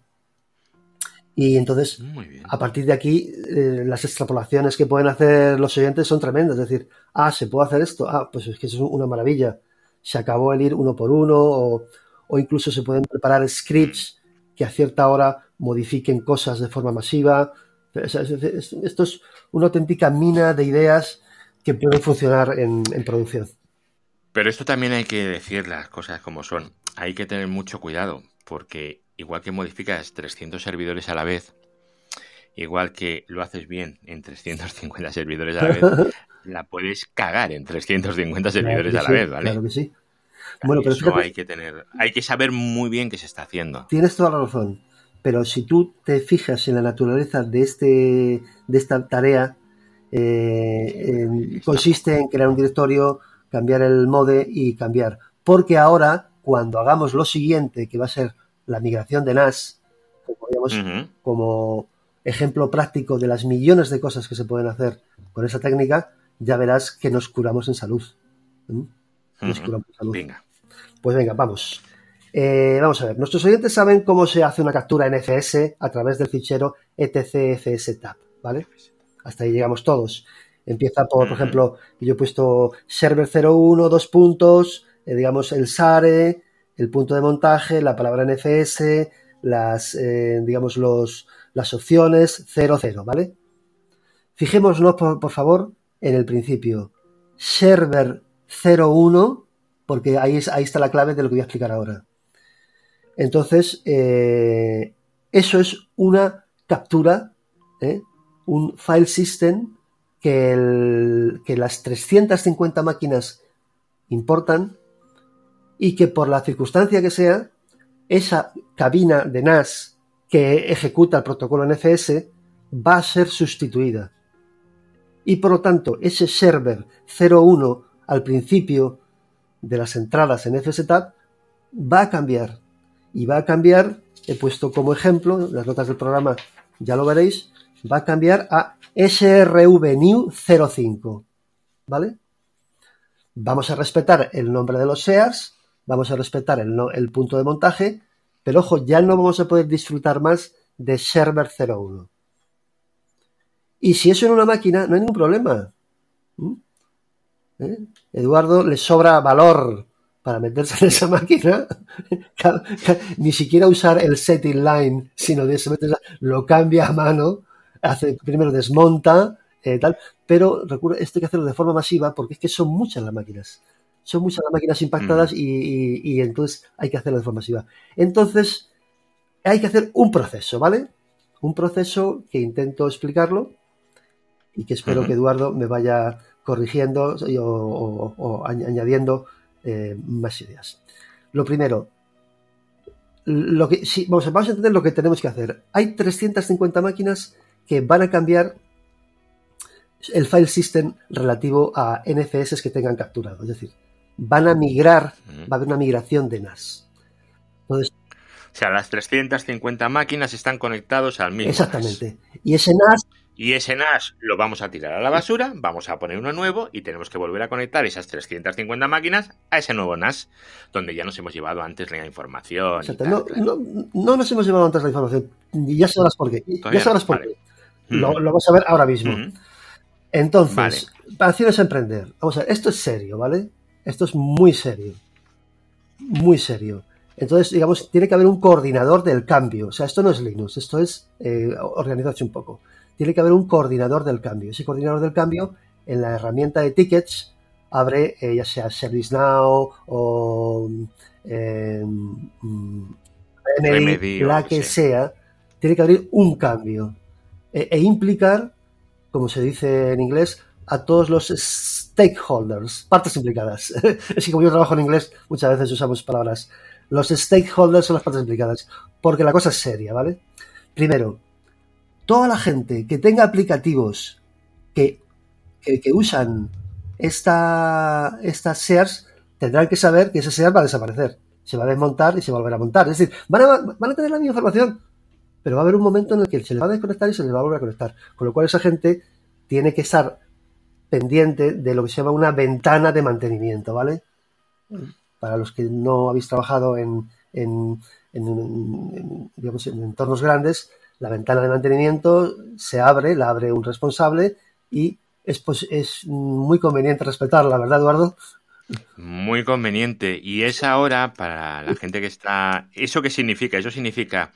Y entonces, a partir de aquí, eh, las extrapolaciones que pueden hacer los oyentes son tremendas. Es decir, ah, se puede hacer esto, ah, pues es que eso es una maravilla. Se acabó el ir uno por uno, o, o incluso se pueden preparar scripts que a cierta hora modifiquen cosas de forma masiva. Esto es una auténtica mina de ideas que pueden funcionar en, en producción. Pero esto también hay que decir las cosas como son. Hay que tener mucho cuidado, porque igual que modificas 300 servidores a la vez, igual que lo haces bien en 350 servidores a la vez, la puedes cagar en 350 servidores a la vez, ¿vale? Claro que sí. Bueno, pero Eso hay que tener, hay que saber muy bien qué se está haciendo. Tienes toda la razón. Pero si tú te fijas en la naturaleza de este, de esta tarea, eh, consiste en crear un directorio, cambiar el mode y cambiar. Porque ahora, cuando hagamos lo siguiente, que va a ser la migración de NAS, como ejemplo práctico de las millones de cosas que se pueden hacer con esa técnica, ya verás que nos curamos en salud. Nos salud. Pues venga, vamos. Eh, vamos a ver, nuestros oyentes saben cómo se hace una captura NFS a través del fichero etcfstab, ¿vale? Hasta ahí llegamos todos. Empieza por, por ejemplo, yo he puesto server 01, dos puntos, eh, digamos el SARE, el punto de montaje, la palabra NFS, las, eh, digamos, los, las opciones 00, ¿vale? Fijémonos, por, por, favor, en el principio. Server 01, porque ahí, es, ahí está la clave de lo que voy a explicar ahora. Entonces, eh, eso es una captura, ¿eh? un file system que, que las 350 máquinas importan y que por la circunstancia que sea, esa cabina de NAS que ejecuta el protocolo NFS va a ser sustituida. Y por lo tanto, ese server 01 al principio de las entradas en FSTAT va a cambiar. Y va a cambiar, he puesto como ejemplo, las notas del programa ya lo veréis, va a cambiar a srvnew 05. ¿Vale? Vamos a respetar el nombre de los SEARs vamos a respetar el, punto de montaje, pero ojo, ya no vamos a poder disfrutar más de Server 01. Y si eso en una máquina, no hay ningún problema. ¿Mm? ¿Eh? Eduardo le sobra valor para meterse en esa máquina, ni siquiera usar el setting line, sino de lo cambia a mano, hace primero desmonta, eh, tal, pero recuerda, esto hay que hacerlo de forma masiva porque es que son muchas las máquinas son muchas las máquinas impactadas mm. y, entonces hay que hacerlo de forma masiva. Entonces, hay que hacer un proceso, ¿vale? Un proceso que intento explicarlo y que espero que Eduardo me vaya corrigiendo o, añadiendo eh, más ideas. Lo primero, lo que, vamos, vamos a entender lo que tenemos que hacer. Hay 350 máquinas que van a cambiar el file system relativo a NFS que tengan capturado. Es decir, van a migrar, va a haber una migración de NAS. o sea, las 350 máquinas están conectados al mismo Exactamente. Y ese NAS... Y ese NAS lo vamos a tirar a la basura, vamos a poner uno nuevo y tenemos que volver a conectar esas 350 máquinas a ese nuevo NAS, donde ya nos hemos llevado antes la información. no, no, nos hemos llevado antes la información. Ya sabrás por qué. ya sabrás por qué. Lo, vamos a ver ahora mismo. Entonces, para acciones a emprender. Vamos a ver, esto es serio, ¿vale? Esto es muy serio. Muy serio. Entonces, digamos, tiene que haber un coordinador del cambio. O sea, esto no es Linux, esto es eh, organizarse un poco. Tiene que haber un coordinador del cambio. Ese coordinador del cambio, en la herramienta de tickets, abre eh, ya sea ServiceNow o eh, la que sea. Tiene que abrir un cambio e, e implicar, como se dice en inglés, a todos los stakeholders, partes implicadas. es que como yo trabajo en inglés, muchas veces usamos palabras. Los stakeholders son las partes implicadas, porque la cosa es seria, ¿vale? Primero, toda la gente que tenga aplicativos que, que, usan esta, estas shares tendrán que saber que ese share va a desaparecer. se va a desmontar y se va a volver a montar. Es decir, van a, van a tener la misma información, pero va a haber un momento en el que se les va a desconectar y se les va a volver a conectar. Con lo cual esa gente tiene que estar pendiente de lo que se llama una ventana de mantenimiento, ¿vale? Para los que no habéis trabajado en, en, digamos, en entornos grandes, la ventana de mantenimiento se abre, la abre un responsable y es, pues, es muy conveniente respetarla, ¿verdad, Eduardo? Muy conveniente. Y es ahora, para la gente que está... ¿Eso qué significa? Eso significa,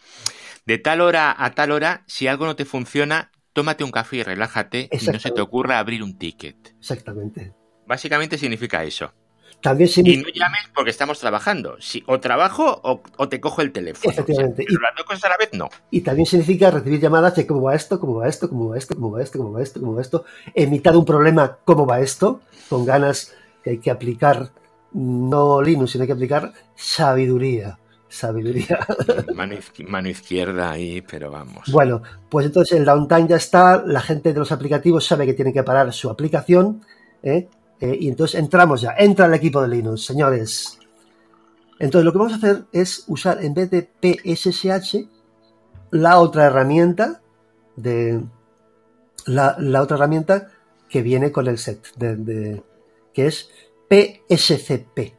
de tal hora a tal hora, si algo no te funciona, tómate un café y relájate y no se te ocurra abrir un ticket. Exactamente. Básicamente significa eso. También Y no llames porque estamos trabajando. Si, o trabajo o, te cojo el teléfono. Efectivamente. pero las dos cosas a la vez no. Y también significa recibir llamadas de cómo va esto, cómo va esto, cómo va esto, cómo va esto, cómo va esto, cómo va esto. En mitad de un problema, cómo va esto, con ganas que hay que aplicar no Linux, sino hay que aplicar sabiduría. Sabiduría. Mano, izquierda ahí, pero vamos. Bueno, pues entonces el downtime ya está, la gente de los aplicativos sabe que tiene que parar su aplicación, ¿eh? Eh, y entonces entramos ya, entra el equipo de Linux, señores. Entonces lo que vamos a hacer es usar en vez de PSSH la otra herramienta de la, otra herramienta que viene con el set de, que es PSCP,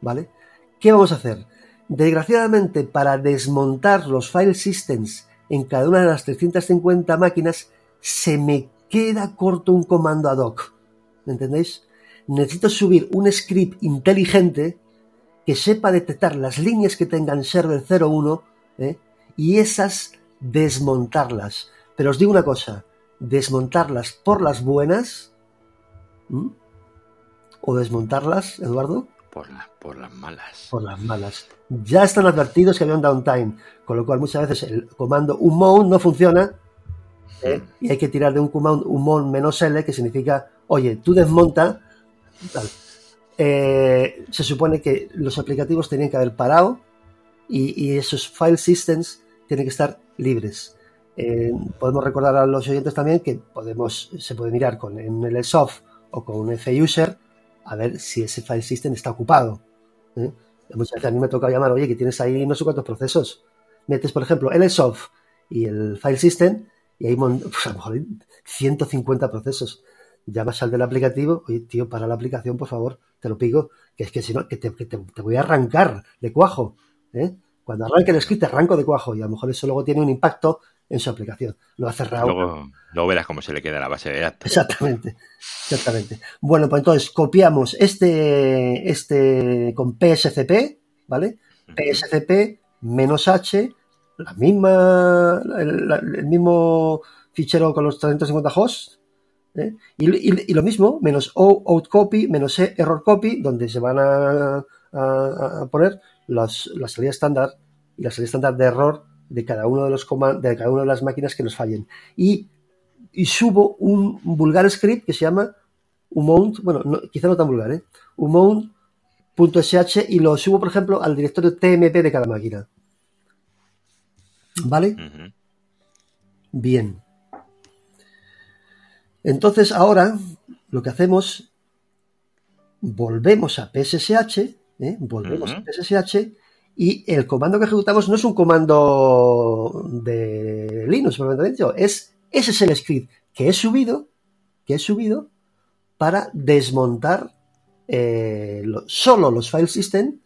¿vale? ¿Qué vamos a hacer? Desgraciadamente, para desmontar los file systems en cada una de las 350 máquinas, se me queda corto un comando ad hoc. ¿Me entendéis? Necesito subir un script inteligente que sepa detectar las líneas que tengan server 01 ¿eh? y esas desmontarlas. Pero os digo una cosa, desmontarlas por las buenas o desmontarlas, Eduardo. Por, por las malas. Por las malas. Ya están advertidos que había un downtime, con lo cual muchas veces el comando unmount no funciona ¿eh? y hay que tirar de un comando unmount menos L que significa, oye, tú desmonta eh, se supone que los aplicativos tenían que haber parado y, esos file systems tienen que estar libres. Eh, podemos recordar a los oyentes también que podemos, se puede mirar con en el o con un fuser a ver si ese file system está ocupado. ¿eh? Muchas veces a mí me toca llamar, oye, que tienes ahí no sé cuántos procesos. Metes, por ejemplo, el y el file system y hay pues, a lo mejor 150 procesos llamas al del aplicativo, oye, tío, para la aplicación, por favor, te lo pido, que es que si no, que te, voy a arrancar de cuajo. ¿eh? Cuando arranque el script, te arranco de cuajo y a lo mejor eso luego tiene un impacto en su aplicación. Lo ha cerrado. Luego, luego verás cómo se le queda la base de datos. Exactamente, exactamente. Bueno, pues entonces copiamos este, este con PSCP, ¿vale? PSCP menos H, la misma, el, el mismo fichero con los 350 hosts, ¿eh? Y, lo mismo, menos O out copy, menos E error copy, donde se van a, poner las, la salida estándar y la salida estándar de error de cada uno de los de cada una de las máquinas que nos fallen. Y, subo un vulgar script que se llama umount, bueno, quizá no tan vulgar, ¿eh? umount.sh y lo subo, por ejemplo, al directorio TMP de cada máquina. ¿Vale? Bien. Entonces ahora lo que hacemos, volvemos a PSSH, ¿eh? volvemos a PSSH y el comando que ejecutamos no es un comando de Linux, es ese es el script que he subido, que he subido para desmontar eh, solo los file system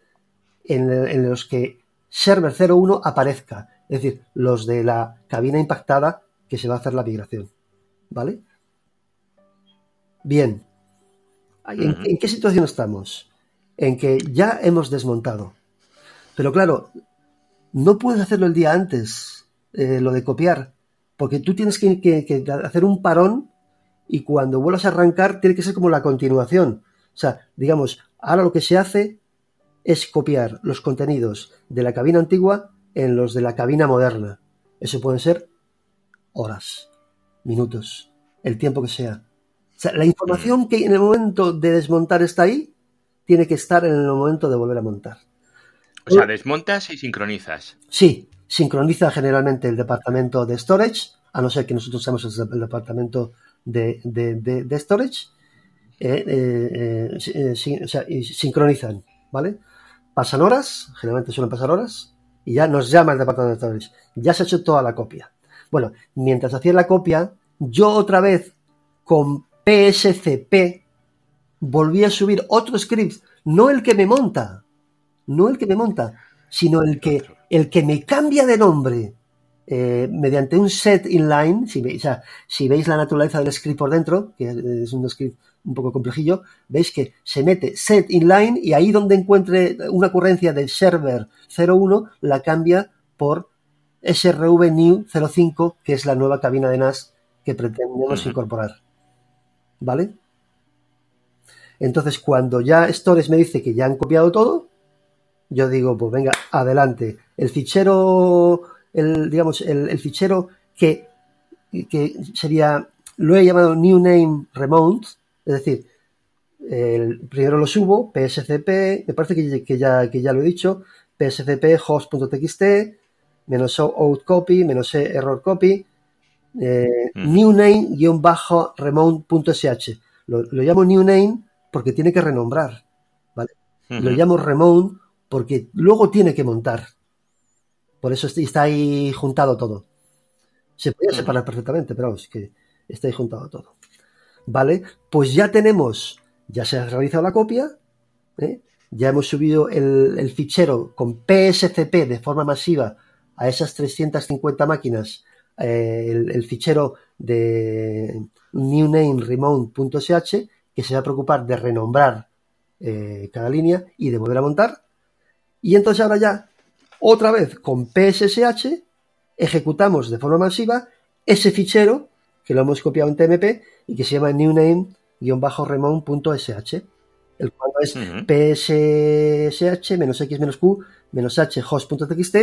en, en, los que server 01 aparezca, es decir, los de la cabina impactada que se va a hacer la migración, ¿vale? Bien. ¿En, qué situación estamos? En que ya hemos desmontado. Pero claro, no puedes hacerlo el día antes, eh, lo de copiar, porque tú tienes que, hacer un parón y cuando vuelvas a arrancar tiene que ser como la continuación. O sea, digamos, ahora lo que se hace es copiar los contenidos de la cabina antigua en los de la cabina moderna. Eso pueden ser horas, minutos, el tiempo que sea sea, la información que en el momento de desmontar está ahí, tiene que estar en el momento de volver a montar. O sea, desmontas y sincronizas. Sí, sincroniza generalmente el departamento de storage, a no ser que nosotros seamos el departamento de, storage, eh, eh, eh, o sea, y sincronizan, ¿vale? pasan horas, generalmente suelen pasar horas, y ya nos llama el departamento de storage. Ya se ha hecho toda la copia. Bueno, mientras hacía la copia, yo otra vez con PSCP volví a subir otro script, no el que me monta, no el que me monta, sino el que, el que me cambia de nombre eh, mediante un set inline, si veis, si veis la naturaleza del script por dentro, que es un script un poco complejillo, veis que se mete set inline y ahí donde encuentre una ocurrencia del server 01 la cambia por srv new 05, que es la nueva cabina de NAS que pretendemos incorporar. ¿Vale? Entonces, cuando ya Stores me dice que ya han copiado todo, yo digo, pues venga, adelante. El fichero, el, digamos, el, fichero que, que, sería, lo he llamado new name remote, es decir, el, primero lo subo, pscp, me parece que, ya, que ya lo he dicho, pscp host.txt, menos out copy, menos error copy, eh, new name-remote.sh. Lo, lo llamo new name porque tiene que renombrar, ¿vale? Lo llamo remote porque luego tiene que montar. Por eso está ahí juntado todo. Se podía separar perfectamente, pero es que está ahí juntado todo. ¿Vale? Pues ya tenemos, ya se ha realizado la copia, ¿eh? ya hemos subido el, fichero con PSCP de forma masiva a esas 350 máquinas, eh, el, fichero de newnameremote.sh que se va a preocupar de renombrar eh, cada línea y de volver a montar. Y entonces ahora ya, otra vez con PSSH, ejecutamos de forma masiva ese fichero que lo hemos copiado en TMP y que se llama newname-remote.sh, el cual es pssh menos x menos q menos h host.txt,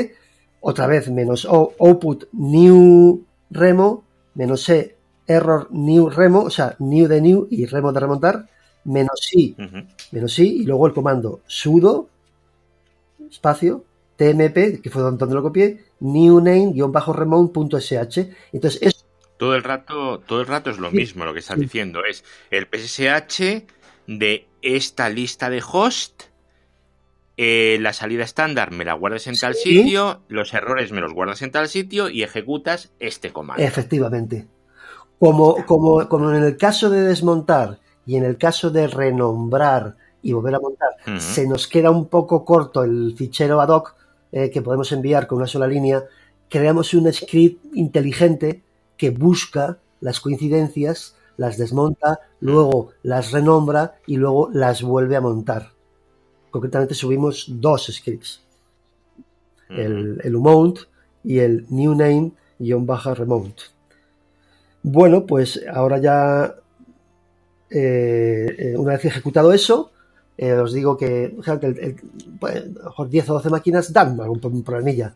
otra vez menos output new remo menos e error new remo, o sea, new de new y remo de remontar, menos i, menos i, y luego el comando sudo, espacio, tmp, que fue donde lo copié, new name-remote.sh. Entonces, es todo el rato, todo el rato es lo mismo lo que estás diciendo. Es el PSSH de esta lista de host. Eh, la salida estándar me la guardas en tal sitio, los errores me los guardas en tal sitio y ejecutas este comando. Efectivamente. Como, como, como en el caso de desmontar y en el caso de renombrar y volver a montar, se nos queda un poco corto el fichero ad hoc eh, que podemos enviar con una sola línea, creamos un script inteligente que busca las coincidencias, las desmonta, luego las renombra y luego las vuelve a montar. Concretamente subimos dos scripts. El, el umount y el new name-remote. Bueno, pues ahora ya, eh, eh, una vez ejecutado eso, eh, os digo que, el, 10 pues, o 12 máquinas dan algún problemilla.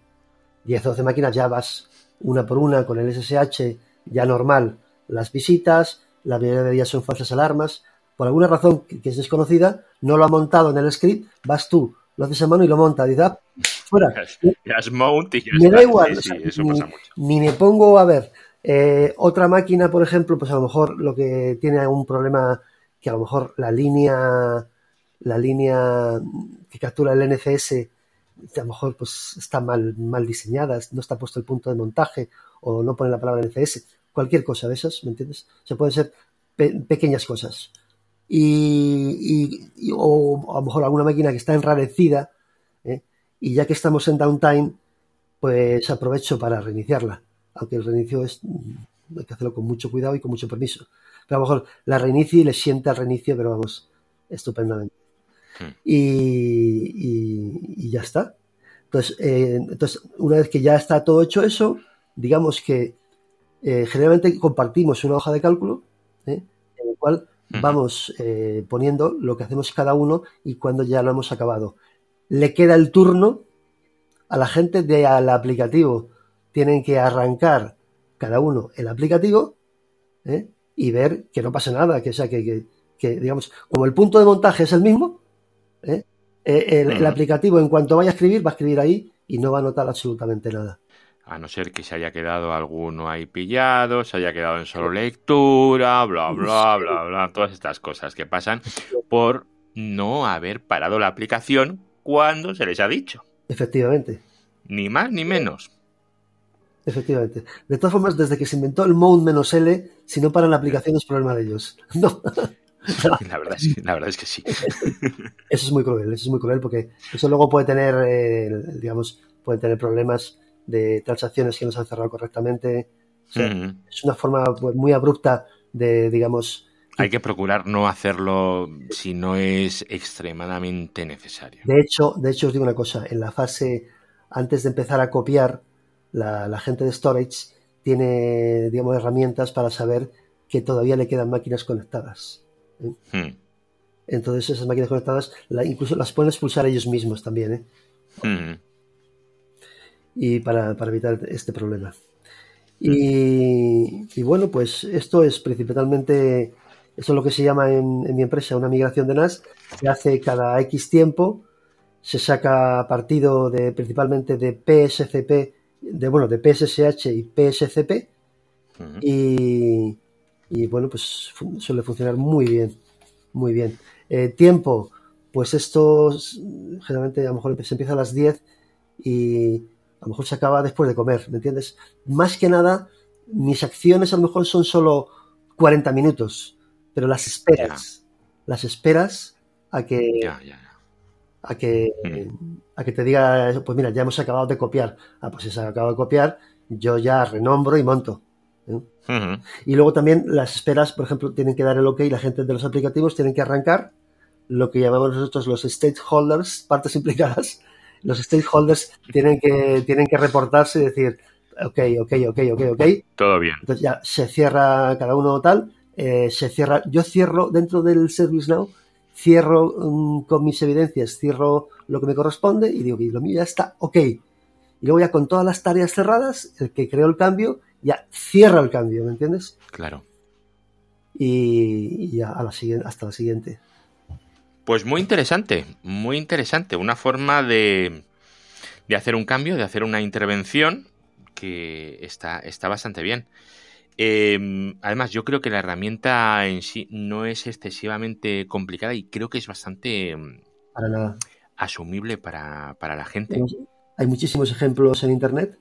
10 o 12 máquinas ya vas una por una con el SSH ya normal las visitas, la mayoría de ellas son falsas alarmas. Por alguna razón que, es desconocida, no lo ha montado en el script, vas tú, lo haces a mano y lo monta. Dices, ah, fuera. me da igual, ni me pongo a ver. Eh, otra máquina, por ejemplo, pues a lo mejor lo que tiene algún problema que a lo mejor la línea, la línea que captura el NCS, a lo mejor pues está mal, mal diseñada, no está puesto el punto de montaje o no pone la palabra NCS, cualquier cosa de esas, ¿me entiendes? Se pueden ser pequeñas cosas. Y, o a lo mejor alguna máquina que está enrarecida, ¿eh? y ya que estamos en downtime, pues aprovecho para reiniciarla aunque el reinicio es, mm, hay que hacerlo con mucho cuidado y con mucho permiso. Pero a lo mejor la reinicio y le siente al reinicio, pero vamos, estupendamente. Hmm. Y, ya está. Entonces, eh, entonces, una vez que ya está todo hecho eso, digamos que eh, generalmente compartimos una hoja de cálculo en la cual vamos poniendo lo que hacemos cada uno y cuando ya lo hemos acabado. Le queda el turno a la gente del aplicativo tienen que arrancar cada uno el aplicativo ¿eh? y ver que no pasa nada, que, sea, que, digamos, como el punto de montaje es el mismo, ¿eh? Eh, el, aplicativo en cuanto vaya a escribir va a escribir ahí y no va a notar absolutamente nada. A no ser que se haya quedado alguno ahí pillado, se haya quedado en solo lectura, bla, bla, bla, bla, todas estas cosas que pasan por no haber parado la aplicación cuando se les ha dicho. Efectivamente. Ni más ni menos. Efectivamente. De todas formas, desde que se inventó el Mount-L, si no paran la aplicación es problema de ellos. No. La, verdad es que, la verdad es que sí. Eso es muy cruel, eso es muy cruel porque eso luego puede tener, eh, digamos, puede tener problemas de transacciones que no se han cerrado correctamente. Es una forma pues, muy abrupta de, digamos... Hay que procurar no hacerlo si no es extremadamente necesario. De hecho, de hecho os digo una cosa, en la fase antes de empezar a copiar, la, gente de storage tiene, digamos, herramientas para saber que todavía le quedan máquinas conectadas. ¿eh? Hmm. Entonces esas máquinas conectadas incluso las pueden expulsar ellos mismos también. ¿eh? Hmm. Y para, evitar este problema. Y, bueno, pues esto es principalmente, esto es lo que se llama en, en mi empresa una migración de NAS. Se hace cada X tiempo, se saca partido de principalmente de PSCP de bueno, de PSSH y PSCP. y, y, bueno, pues suele funcionar muy bien. Muy bien. Eh, tiempo, pues esto generalmente a lo mejor se empieza a las 10 y a lo mejor se acaba después de comer, ¿me entiendes? Más que nada, mis acciones a lo mejor son solo 40 minutos, pero las esperas, las esperas a que, a que, mm. a que te diga, pues mira, ya hemos acabado de copiar. Ah, pues si se ha acabado de copiar, yo ya renombro y monto. ¿eh? Y luego también las esperas, por ejemplo, tienen que dar el ok, la gente de los aplicativos tienen que arrancar lo que llamamos nosotros los stakeholders, partes implicadas. Los stakeholders tienen que, tienen que reportarse y decir, ok, ok, ok, ok, ok. Todo bien. Entonces ya se cierra cada uno tal, eh, se cierra, yo cierro dentro del ServiceNow cierro mm, con mis evidencias, cierro lo que me corresponde y digo que lo mío ya está ok. Y luego ya con todas las tareas cerradas, el que creó el cambio ya cierra el cambio, ¿me entiendes? Claro. Y, ya a la siguiente, hasta la siguiente. Pues muy interesante, muy interesante. Una forma de, de hacer un cambio, de hacer una intervención que está, está bastante bien. Em, además, yo creo que la herramienta en sí no es excesivamente complicada y creo que es bastante em, asumible para, la gente. Hay muchísimos ejemplos en Internet.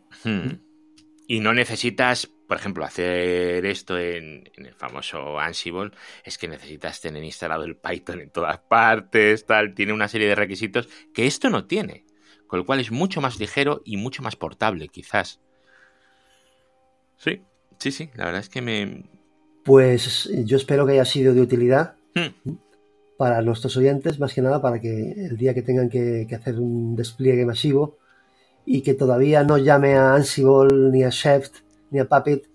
Y no necesitas, por ejemplo, hacer esto en, el famoso Ansible, es que necesitas tener instalado el Python en todas partes, tal, tiene una serie de requisitos que esto no tiene, con lo cual es mucho más ligero y mucho más portable, quizás. Sí, Sí, sí, la verdad es que me... Pues yo espero que haya sido de utilidad hmm. para nuestros oyentes, más que nada para que el día que tengan que, hacer un despliegue masivo y que todavía no llame a Ansible, ni a Chef, ni a Puppet,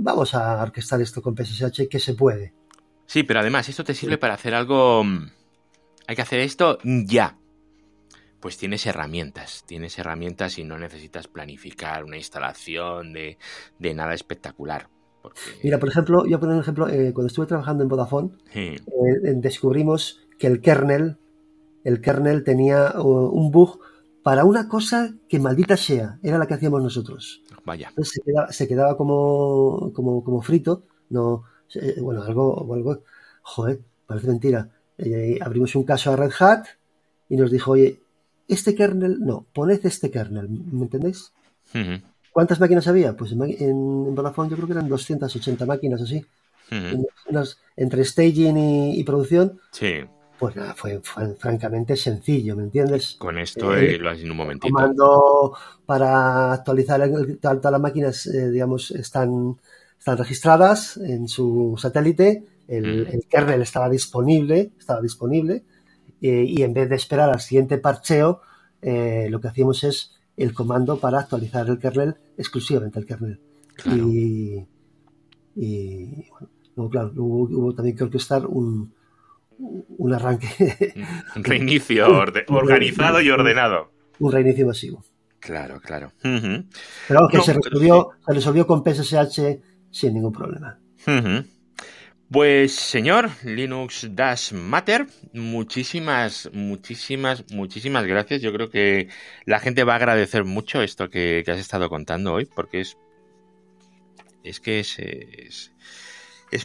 vamos a orquestar esto con PSH que se puede. Sí, pero además esto te sirve para hacer algo... Mm, hay que hacer esto ya pues tienes herramientas, tienes herramientas y no necesitas planificar una instalación de, nada espectacular. Mira, por ejemplo, yo pongo un ejemplo, eh, cuando estuve trabajando en Vodafone, eh, descubrimos que el kernel, el kernel tenía un bug para una cosa que maldita sea, era la que hacíamos nosotros. Vaya. se, quedaba, como, como, frito, no, bueno, algo, algo, joder, parece mentira. Eh, abrimos un caso a Red Hat y nos dijo, oye, este kernel, no, poned este kernel, ¿me entendéis? ¿Cuántas máquinas había? Pues en, Vodafone yo creo que eran 280 máquinas así. entre staging y, producción. Sí. Pues nada, fue, francamente sencillo, ¿me entiendes? Con esto eh, lo haces en un momentito. Comando para actualizar todas las máquinas, eh, digamos, están, están registradas en su satélite. El, el, kernel estaba disponible, estaba disponible eh, y en vez de esperar al siguiente parcheo, eh, lo que hacíamos es el comando para actualizar el kernel, exclusivamente el kernel. Y, bueno, claro, hubo, también que orquestar un, un arranque. Un reinicio organizado y ordenado. Un reinicio masivo. Claro, claro. Pero que se, resolvió, se resolvió con PSSH sin ningún problema. Pues señor Linux Dash Matter, muchísimas, muchísimas, muchísimas gracias. Yo creo que la gente va a agradecer mucho esto que, has estado contando hoy, porque es, es que es, es,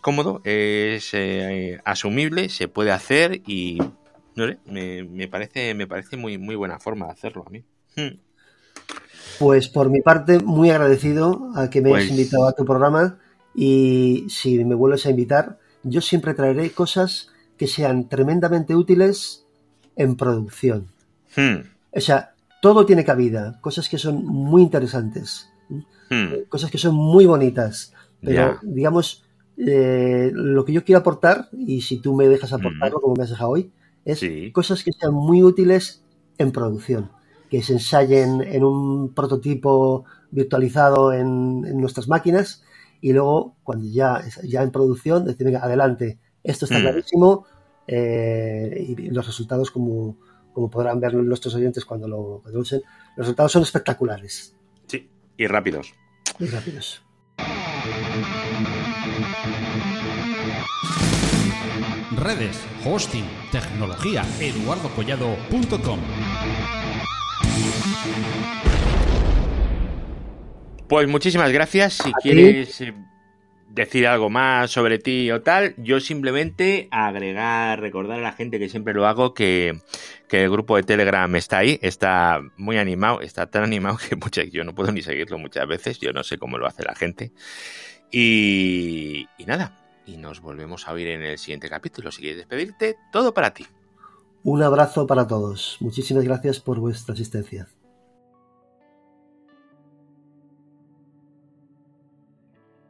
cómodo, es eh, asumible, se puede hacer y no sé, me, parece, me parece muy, muy buena forma de hacerlo a mí. Hmm. Pues por mi parte, muy agradecido a que me hayas pues invitado a tu programa y si me vuelves a invitar, yo siempre traeré cosas que sean tremendamente útiles en producción. Hmm. O sea, todo tiene cabida, cosas que son muy interesantes, hmm. cosas que son muy bonitas, pero digamos, eh, lo que yo quiero aportar, y si tú me dejas aportarlo como me has dejado hoy, es cosas que sean muy útiles en producción, que se ensayen en un prototipo virtualizado en, nuestras máquinas y luego cuando ya, ya en producción decir, venga, adelante, esto está mm. clarísimo eh, y los resultados como, como podrán ver nuestros oyentes cuando lo, usen, los resultados son espectaculares. Sí, y rápidos. Y rápidos. Redes, hosting, tecnología, eduardocollado.com. Pues muchísimas gracias. Si quieres eh, decir algo más sobre ti o tal, yo simplemente agregar, recordar a la gente que siempre lo hago, que, el grupo de Telegram está ahí, está muy animado, está tan animado que muchas, yo no puedo ni seguirlo muchas veces, yo no sé cómo lo hace la gente. Y, nada, y nos volvemos a oír en el siguiente capítulo. Si quieres despedirte, todo para ti. Un abrazo para todos. Muchísimas gracias por vuestra asistencia.